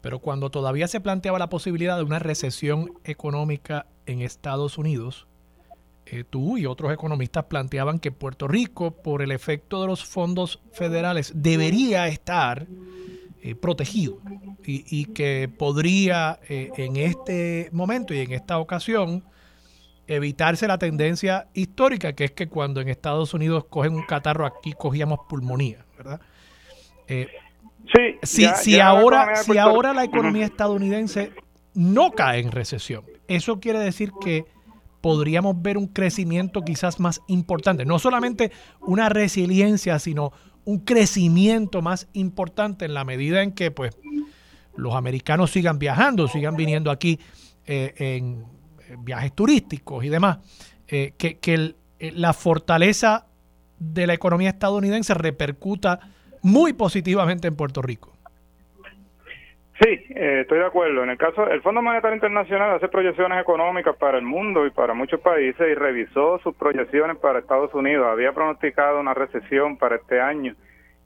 pero cuando todavía se planteaba la posibilidad de una recesión económica en Estados Unidos, eh, tú y otros economistas planteaban que Puerto Rico, por el efecto de los fondos federales, debería estar eh, protegido y, que podría eh, en este momento y en esta ocasión evitarse la tendencia histórica, que es que cuando en Estados Unidos cogen un catarro, aquí cogíamos pulmonía, ¿verdad? Sí. Si, si ahora, si ahora la economía estadounidense no cae en recesión, eso quiere decir que podríamos ver un crecimiento quizás más importante, no solamente una resiliencia, sino un crecimiento más importante en la medida en que pues los americanos sigan viajando, sigan viniendo aquí eh, en viajes turísticos y demás, eh, que, eh, la fortaleza de la economía estadounidense repercuta muy positivamente en Puerto Rico. Sí, eh, estoy de acuerdo. En el caso, el Fondo Monetario Internacional hace proyecciones económicas para el mundo y para muchos países y revisó sus proyecciones para Estados Unidos. Había pronosticado una recesión para este año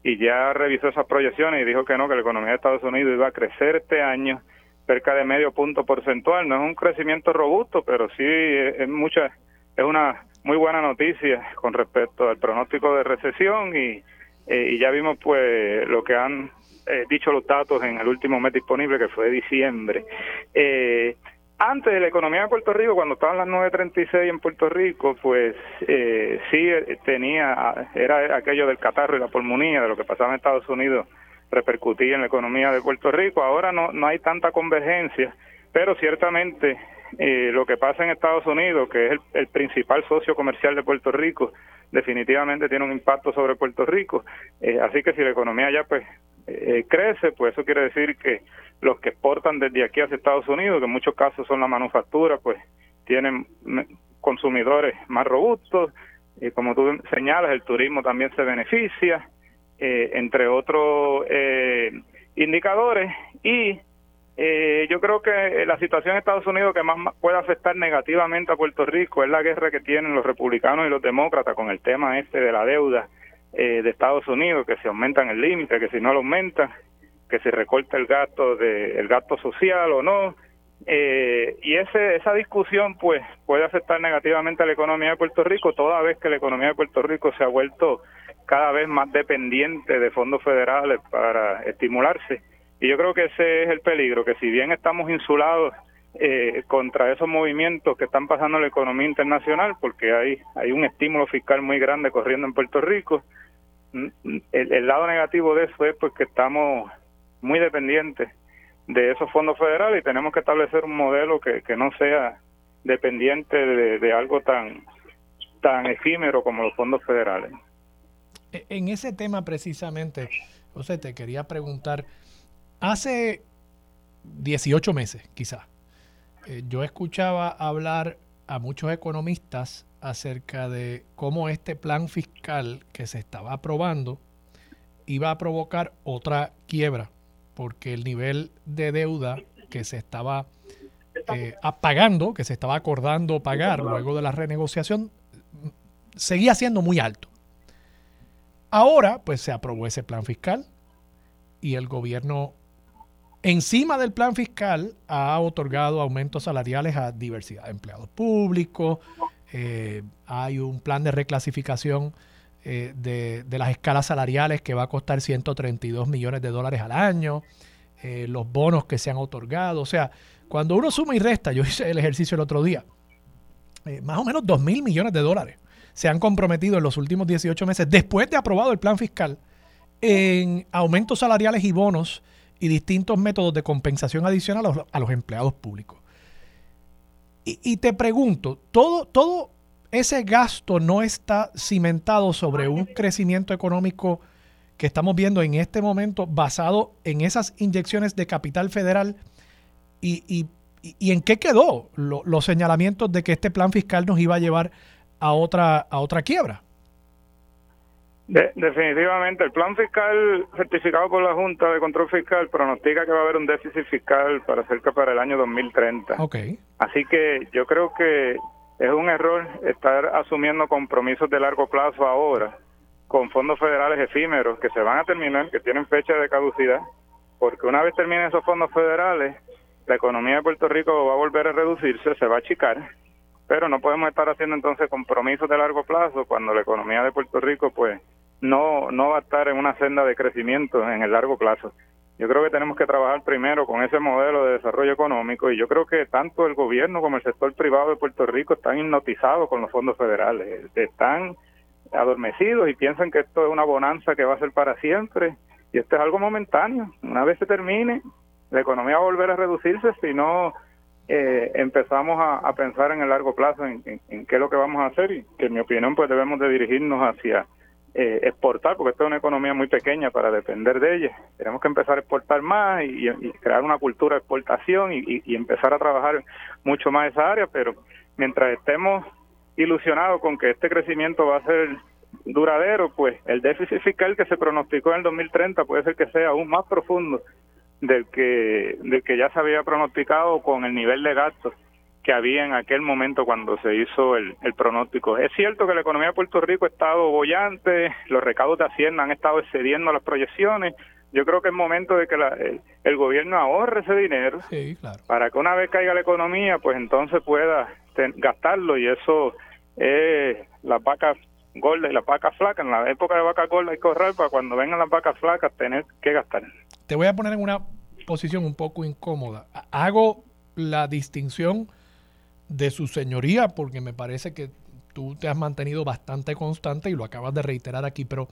y ya revisó esas proyecciones y dijo que no, que la economía de Estados Unidos iba a crecer este año cerca de medio punto porcentual. No es un crecimiento robusto, pero sí es, mucha, es una muy buena noticia con respecto al pronóstico de recesión y, eh, y ya vimos pues lo que han eh, dicho los datos en el último mes disponible que fue diciembre. Eh, antes la economía de Puerto Rico, cuando estaban las 9.36 en Puerto Rico, pues eh, sí tenía, era aquello del catarro y la pulmonía, de lo que pasaba en Estados Unidos repercutía en la economía de Puerto Rico. Ahora no, no hay tanta convergencia, pero ciertamente eh, lo que pasa en Estados Unidos, que es el, principal socio comercial de Puerto Rico, definitivamente tiene un impacto sobre Puerto Rico. Eh, así que si la economía ya pues eh, crece, pues eso quiere decir que los que exportan desde aquí hacia Estados Unidos, que en muchos casos son la manufactura, pues tienen consumidores más robustos. Y como tú señalas, el turismo también se beneficia. Eh, entre otros eh, indicadores. Y eh, yo creo que la situación en Estados Unidos que más puede afectar negativamente a Puerto Rico es la guerra que tienen los republicanos y los demócratas con el tema este de la deuda de Estados Unidos, que se aumentan el límite, que si no lo aumentan, que se recorta el gasto de el gasto social o no. y ese, esa discusión pues puede afectar negativamente a la economía de Puerto Rico toda vez que la economía de Puerto Rico se ha vuelto cada vez más dependiente de fondos federales para estimularse. Y yo creo que ese es el peligro, que si bien estamos insulados eh, contra esos movimientos que están pasando en la economía internacional, porque hay, hay un estímulo fiscal muy grande corriendo en Puerto Rico, mm, el, lado negativo de eso es pues que estamos muy dependientes de esos fondos federales y tenemos que establecer un modelo que, que no sea dependiente de, de algo tan tan efímero como los fondos federales. E, en ese tema precisamente, José, te quería preguntar, hace 18 meses quizás, eh, yo escuchaba hablar a muchos economistas acerca de cómo este plan fiscal que se estaba aprobando iba a provocar otra quiebra, porque el nivel de deuda que se estaba eh, apagando, que se estaba acordando pagar luego de la renegociación, seguía siendo muy alto. Ahora, pues se aprobó ese plan fiscal y el gobierno, encima del plan fiscal, ha otorgado aumentos salariales a diversidad de empleados públicos. Eh, hay un plan de reclasificación eh, de, las escalas salariales que va a costar 132 millones de dólares al año, eh, los bonos que se han otorgado. O sea, cuando uno suma y resta, yo hice el ejercicio el otro día, más o menos 2 mil millones de dólares se han comprometido en los últimos 18 meses, después de aprobado el plan fiscal, en aumentos salariales y bonos y distintos métodos de compensación adicional a los, empleados públicos. Y, y, te pregunto, todo, todo ese gasto no está cimentado sobre un crecimiento económico que estamos viendo en este momento basado en esas inyecciones de capital federal y, en qué quedó los señalamientos de que este plan fiscal nos iba a llevar a otra, a otra quiebra. Definitivamente, el plan fiscal certificado por la Junta de Control Fiscal pronostica que va a haber un déficit fiscal para cerca para el año 2030. Okay. Así que yo creo que es un error estar asumiendo compromisos de largo plazo ahora con fondos federales efímeros que se van a terminar, que tienen fecha de caducidad, porque una vez terminen esos fondos federales, la economía de Puerto Rico va a volver a reducirse, se va a achicar, pero no podemos estar haciendo entonces compromisos de largo plazo cuando la economía de Puerto Rico pues no no va a estar en una senda de crecimiento en el largo plazo. Yo creo que tenemos que trabajar primero con ese modelo de desarrollo económico y yo creo que tanto el gobierno como el sector privado de Puerto Rico están hipnotizados con los fondos federales, están adormecidos y piensan que esto es una bonanza que va a ser para siempre y esto es algo momentáneo. Una vez se termine, la economía va a volver a reducirse si no eh, empezamos a, pensar en el largo plazo en, en, qué es lo que vamos a hacer y que en mi opinión pues debemos de dirigirnos hacia eh, exportar, porque esta es una economía muy pequeña para depender de ella. Tenemos que empezar a exportar más y, crear una cultura de exportación y, empezar a trabajar mucho más esa área, pero mientras estemos ilusionados con que este crecimiento va a ser duradero, pues el déficit fiscal que se pronosticó en el 2030 puede ser que sea aún más profundo del que, del que ya se había pronosticado con el nivel de gastos que había en aquel momento cuando se hizo el, pronóstico. Es cierto que la economía de Puerto Rico ha estado bollante, los recaudos de Hacienda han estado excediendo las proyecciones. Yo creo que es momento de que el, gobierno ahorre ese dinero para que una vez caiga la economía, pues entonces pueda gastarlo y eso es las vacas gordas y las vacas flacas. En la época de vacas gordas y correr para cuando vengan las vacas flacas tener que gastar. Te voy a poner en una posición un poco incómoda. Hago la distinción de su señoría, porque me parece que tú te has mantenido bastante constante y lo acabas de reiterar aquí, pero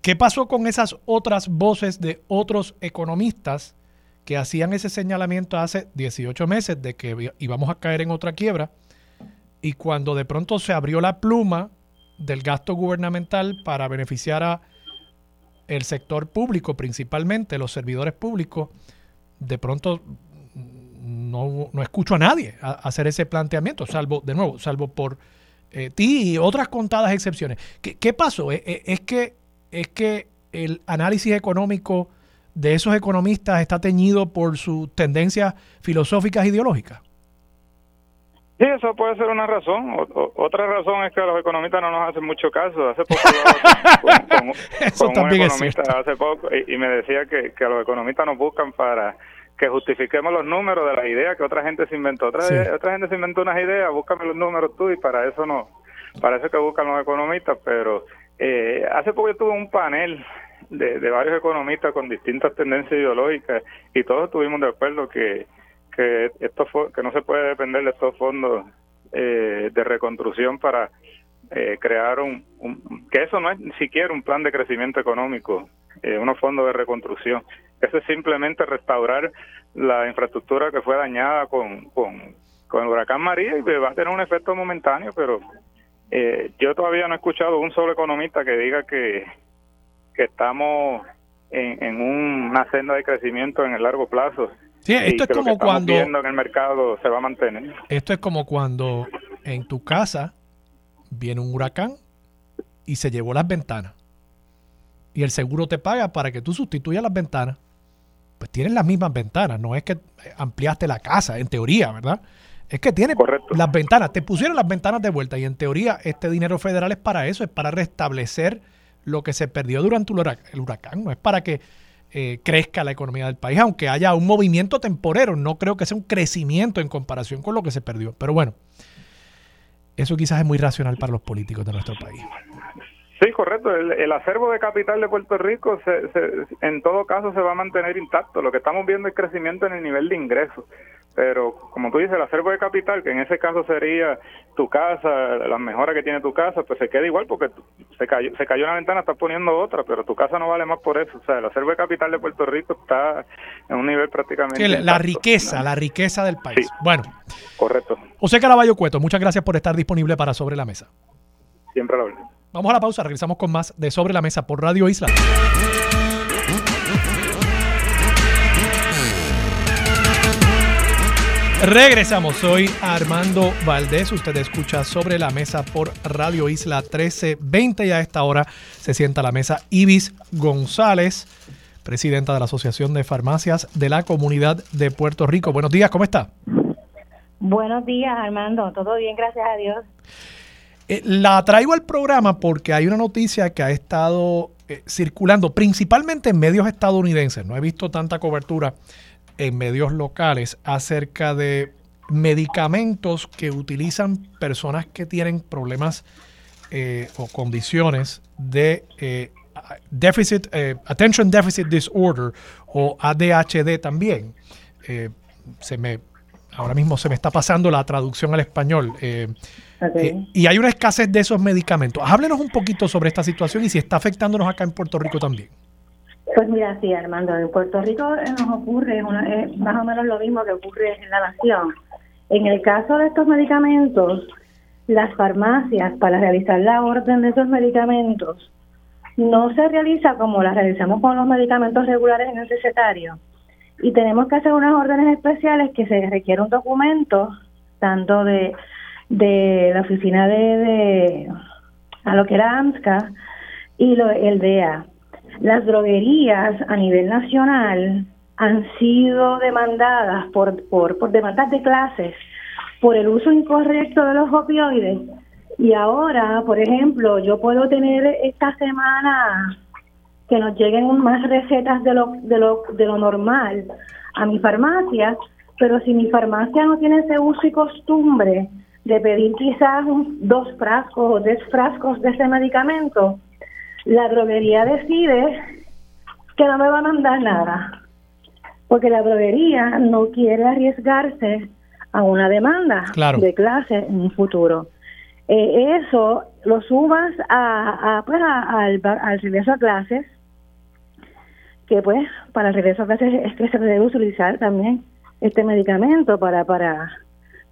¿qué pasó con esas otras voces de otros economistas que hacían ese señalamiento hace 18 meses de que íbamos a caer en otra quiebra? Y cuando de pronto se abrió la pluma del gasto gubernamental para beneficiar a el sector público, principalmente los servidores públicos, de pronto no, no escucho a nadie hacer ese planteamiento, salvo, de nuevo, salvo por eh, ti y otras contadas excepciones. ¿Qué, qué pasó? ¿Es, e, es, que, ¿Es que el análisis económico de esos economistas está teñido por sus tendencias filosóficas e ideológicas? Sí, eso puede ser una razón. otra razón es que a los economistas no nos hacen mucho caso. Hace poco con, [laughs] eso también un economista hace poco y, me decía que, que a los economistas nos buscan para que justifiquemos los números de las ideas que otra gente se inventó. Otra, otra gente se inventó unas ideas, búscame los números tú y para eso no, para eso que buscan los economistas, pero eh, hace poco yo tuve un panel de, varios economistas con distintas tendencias ideológicas y todos estuvimos de acuerdo que, que, esto que no se puede depender de estos fondos eh, de reconstrucción para eh, crear un, que eso no es ni siquiera un plan de crecimiento económico, eh, unos fondos de reconstrucción. Eso es simplemente restaurar la infraestructura que fue dañada con, con, el huracán María y va a tener un efecto momentáneo, pero eh, yo todavía no he escuchado un solo economista que diga que, que estamos en, en una senda de crecimiento en el largo plazo. Sí, esto es como cuando viendo en el mercado se va a mantener. Esto es como cuando en tu casa viene un huracán y se llevó las ventanas. Y el seguro te paga para que tú sustituyas las ventanas pues tienen las mismas ventanas. No es que ampliaste la casa, en teoría, ¿verdad? Es que tiene las ventanas. Te pusieron las ventanas de vuelta y en teoría este dinero federal es para eso, es para restablecer lo que se perdió durante el huracán. No es para que eh, crezca la economía del país, aunque haya un movimiento temporero. No creo que sea un crecimiento en comparación con lo que se perdió. Pero bueno, eso quizás es muy racional para los políticos de nuestro país. Correcto. El, acervo de capital de Puerto Rico, se, en todo caso, se va a mantener intacto. Lo que estamos viendo es crecimiento en el nivel de ingresos. Pero, como tú dices, el acervo de capital, que en ese caso sería tu casa, las mejoras que tiene tu casa, pues se queda igual porque se cayó, se cayó una ventana, estás poniendo otra, pero tu casa no vale más por eso. O sea, el acervo de capital de Puerto Rico está en un nivel prácticamente. la, riqueza, la riqueza del país. Bueno. Correcto. José Caraballo Cueto, muchas gracias por estar disponible para Sobre la Mesa. Siempre la verdad. Vamos a la pausa, regresamos con más de Sobre la Mesa por Radio Isla. Regresamos, soy Armando Valdés, usted escucha sobre la mesa por Radio Isla 1320 y a esta hora se sienta a la mesa Ibis González, presidenta de la Asociación de Farmacias de la Comunidad de Puerto Rico. Buenos días, ¿cómo está? Buenos días, Armando, todo bien, gracias a Dios. Eh, la traigo al programa porque hay una noticia que ha estado eh, circulando principalmente en medios estadounidenses, no he visto tanta cobertura en medios locales acerca de medicamentos que utilizan personas que tienen problemas eh, o condiciones de deficit, attention deficit disorder o ADHD también. se me ahora mismo se me está pasando la traducción al español. Y hay una escasez de esos medicamentos. Háblenos un poquito sobre esta situación y si está afectándonos acá en Puerto Rico también. Pues mira, sí, Armando, en Puerto Rico nos ocurre más o menos lo mismo que ocurre en la nación. En el caso de estos medicamentos, las farmacias para realizar la orden de esos medicamentos no se realiza como la realizamos con los medicamentos regulares en el recetario. Y tenemos que hacer unas órdenes especiales que se requiere un documento, tanto de, de la oficina de, de a lo que era AMSCA y lo, el DEA las droguerías a nivel nacional han sido demandadas por, por, por demandas de clases por el uso incorrecto de los opioides. Y ahora, por ejemplo, yo puedo tener esta semana que nos lleguen más recetas de lo, de lo, de lo normal a mi farmacia, pero si mi farmacia no tiene ese uso y costumbre de pedir quizás dos frascos o tres frascos de ese medicamento, la droguería decide que no me va a mandar nada, porque la droguería no quiere arriesgarse a una demanda de clase en un futuro. Eh, eso lo subas a, a pues al, al regreso a clases, que pues para el regreso a clases es que se debe utilizar también este medicamento para para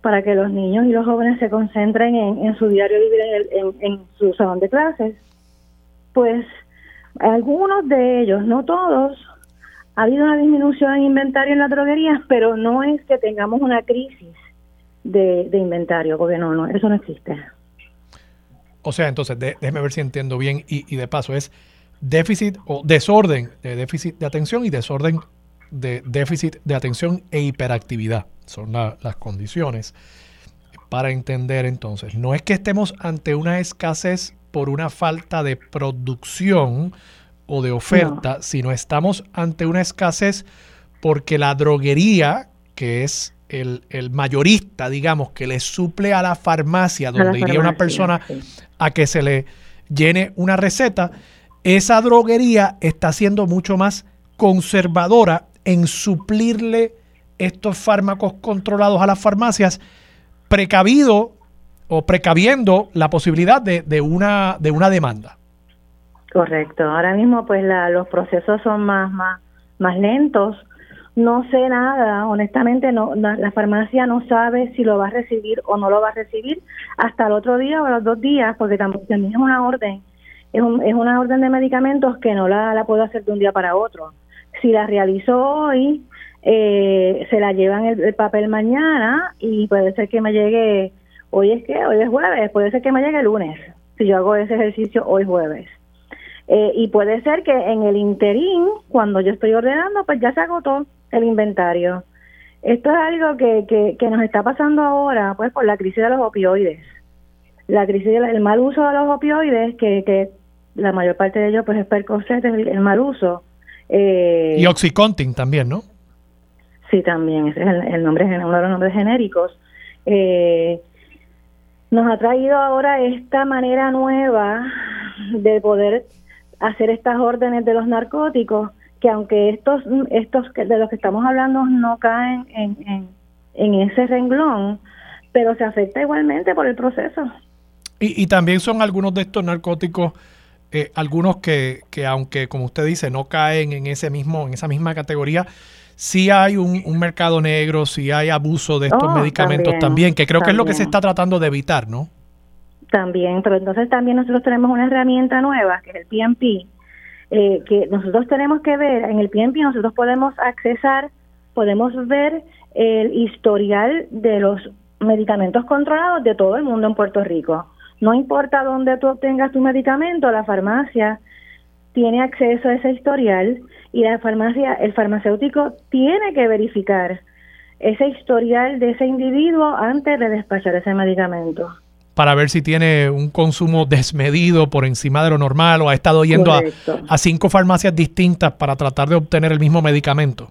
para que los niños y los jóvenes se concentren en, su diario vivir en, en, en su salón de clases pues algunos de ellos, no todos, ha habido una disminución en inventario en las droguerías, pero no es que tengamos una crisis de, inventario, porque no, no, eso no existe. O sea, entonces, déjeme ver si entiendo bien, y, de paso, es déficit o desorden de déficit de atención y desorden de déficit de atención e hiperactividad. Son las condiciones para entender entonces. No es que estemos ante una escasez por una falta de producción o de oferta, sino estamos ante una escasez porque la droguería, que es el, mayorista, digamos, que le suple a la farmacia, donde iría una persona a que se le llene una receta, esa droguería está siendo mucho más conservadora en suplirle estos fármacos controlados a las farmacias, precavido o precaviendo la posibilidad de, de, una, de una demanda. Correcto. Ahora mismo, pues los procesos son más, más, más lentos. No sé nada, honestamente, no, la farmacia no sabe si lo va a recibir o no lo va a recibir hasta el otro día o los dos días, porque también es una orden, es, un, es una orden de medicamentos que no la, la puedo hacer de un día para otro. Si la realizo hoy, eh, se la llevan el, el papel mañana y puede ser que me llegue Hoy es que, hoy es jueves, puede ser que me llegue el lunes, si yo hago ese ejercicio hoy jueves. Eh, y puede ser que en el interín, cuando yo estoy ordenando, pues ya se agotó el inventario. Esto es algo que, que, que nos está pasando ahora, pues por la crisis de los opioides. La crisis del mal uso de los opioides, que, que la mayor parte de ellos pues es Percocet, el, mal uso. Eh, y Oxycontin también, ¿no? Sí, también, ese es el, nombre, uno de los nombres genéricos. Eh, nos ha traído ahora esta manera nueva de poder hacer estas órdenes de los narcóticos, que aunque estos, estos de los que estamos hablando no caen en, en, en ese renglón, pero se afecta igualmente por el proceso. Y, y también son algunos de estos narcóticos, eh, algunos que, que, aunque como usted dice, no caen en ese mismo, en esa misma categoría, sí hay un, mercado negro, sí hay abuso de estos oh, medicamentos también, que creo que es lo que se está tratando de evitar, ¿no? También, pero entonces también nosotros tenemos una herramienta nueva, que es el PMP, eh, que nosotros tenemos que ver, en el PMP nosotros podemos accesar, podemos ver el historial de los medicamentos controlados de todo el mundo en Puerto Rico. No importa dónde tú obtengas tu medicamento, la farmacia tiene acceso a ese historial y la farmacia, el farmacéutico tiene que verificar ese historial de ese individuo antes de despachar ese medicamento. Para ver si tiene un consumo desmedido por encima de lo normal o ha estado yendo a, cinco farmacias distintas para tratar de obtener el mismo medicamento.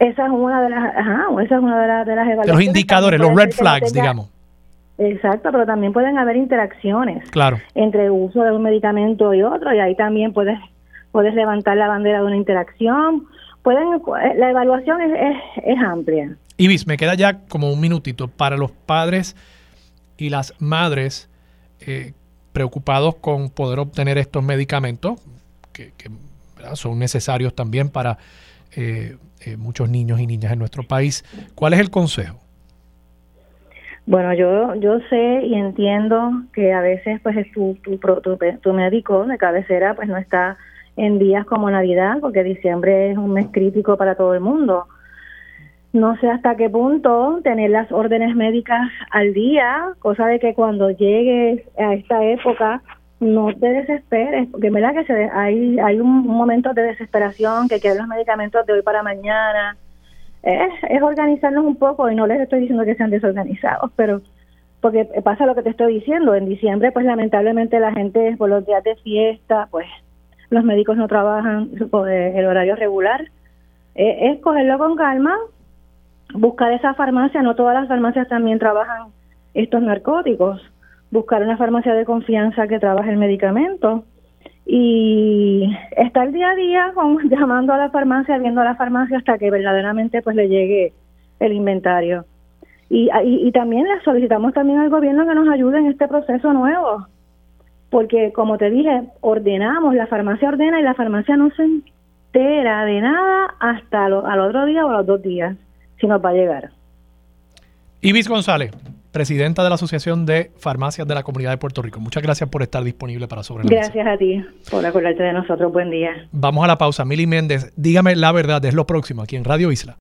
Esa es una de las, ajá, esa es una de, las, de las evaluaciones. los indicadores, los red flags, digamos. Exacto, pero también pueden haber interacciones claro. entre el uso de un medicamento y otro, y ahí también puedes puedes levantar la bandera de una interacción. Pueden, la evaluación es, es, amplia. Ibis, me queda ya como un minutito para los padres y las madres eh, preocupados con poder obtener estos medicamentos, que, son necesarios también para eh, eh, muchos niños y niñas en nuestro país. ¿Cuál es el consejo? Bueno, yo yo sé y entiendo que a veces pues tu, tu, tu, tu médico de cabecera pues no está en días como Navidad, porque diciembre es un mes crítico para todo el mundo. No sé hasta qué punto tener las órdenes médicas al día, cosa de que cuando llegues a esta época no te desesperes, porque verdad que se, hay, hay un, momento de desesperación, que quieren los medicamentos de hoy para mañana. Es, organizarnos un poco y no les estoy diciendo que sean desorganizados, pero porque pasa lo que te estoy diciendo, en diciembre pues lamentablemente la gente por los días de fiesta pues los médicos no trabajan el horario regular. Eh, es cogerlo con calma, buscar esa farmacia, no todas las farmacias también trabajan estos narcóticos, buscar una farmacia de confianza que trabaje el medicamento y estar día a día [laughs] llamando a la farmacia, viendo a la farmacia hasta que verdaderamente pues le llegue el inventario. Y, y, también le solicitamos también al gobierno que nos ayude en este proceso nuevo porque como te dije, ordenamos, la farmacia ordena y la farmacia no se entera de nada hasta al otro día o a los dos días, si nos va a llegar. Ibis González, presidenta de la Asociación de Farmacias de la Comunidad de Puerto Rico. Muchas gracias por estar disponible para sobre Gracias a ti por acordarte de nosotros. Buen día. Vamos a la pausa. Mili Méndez, dígame la verdad, es lo próximo aquí en Radio Isla.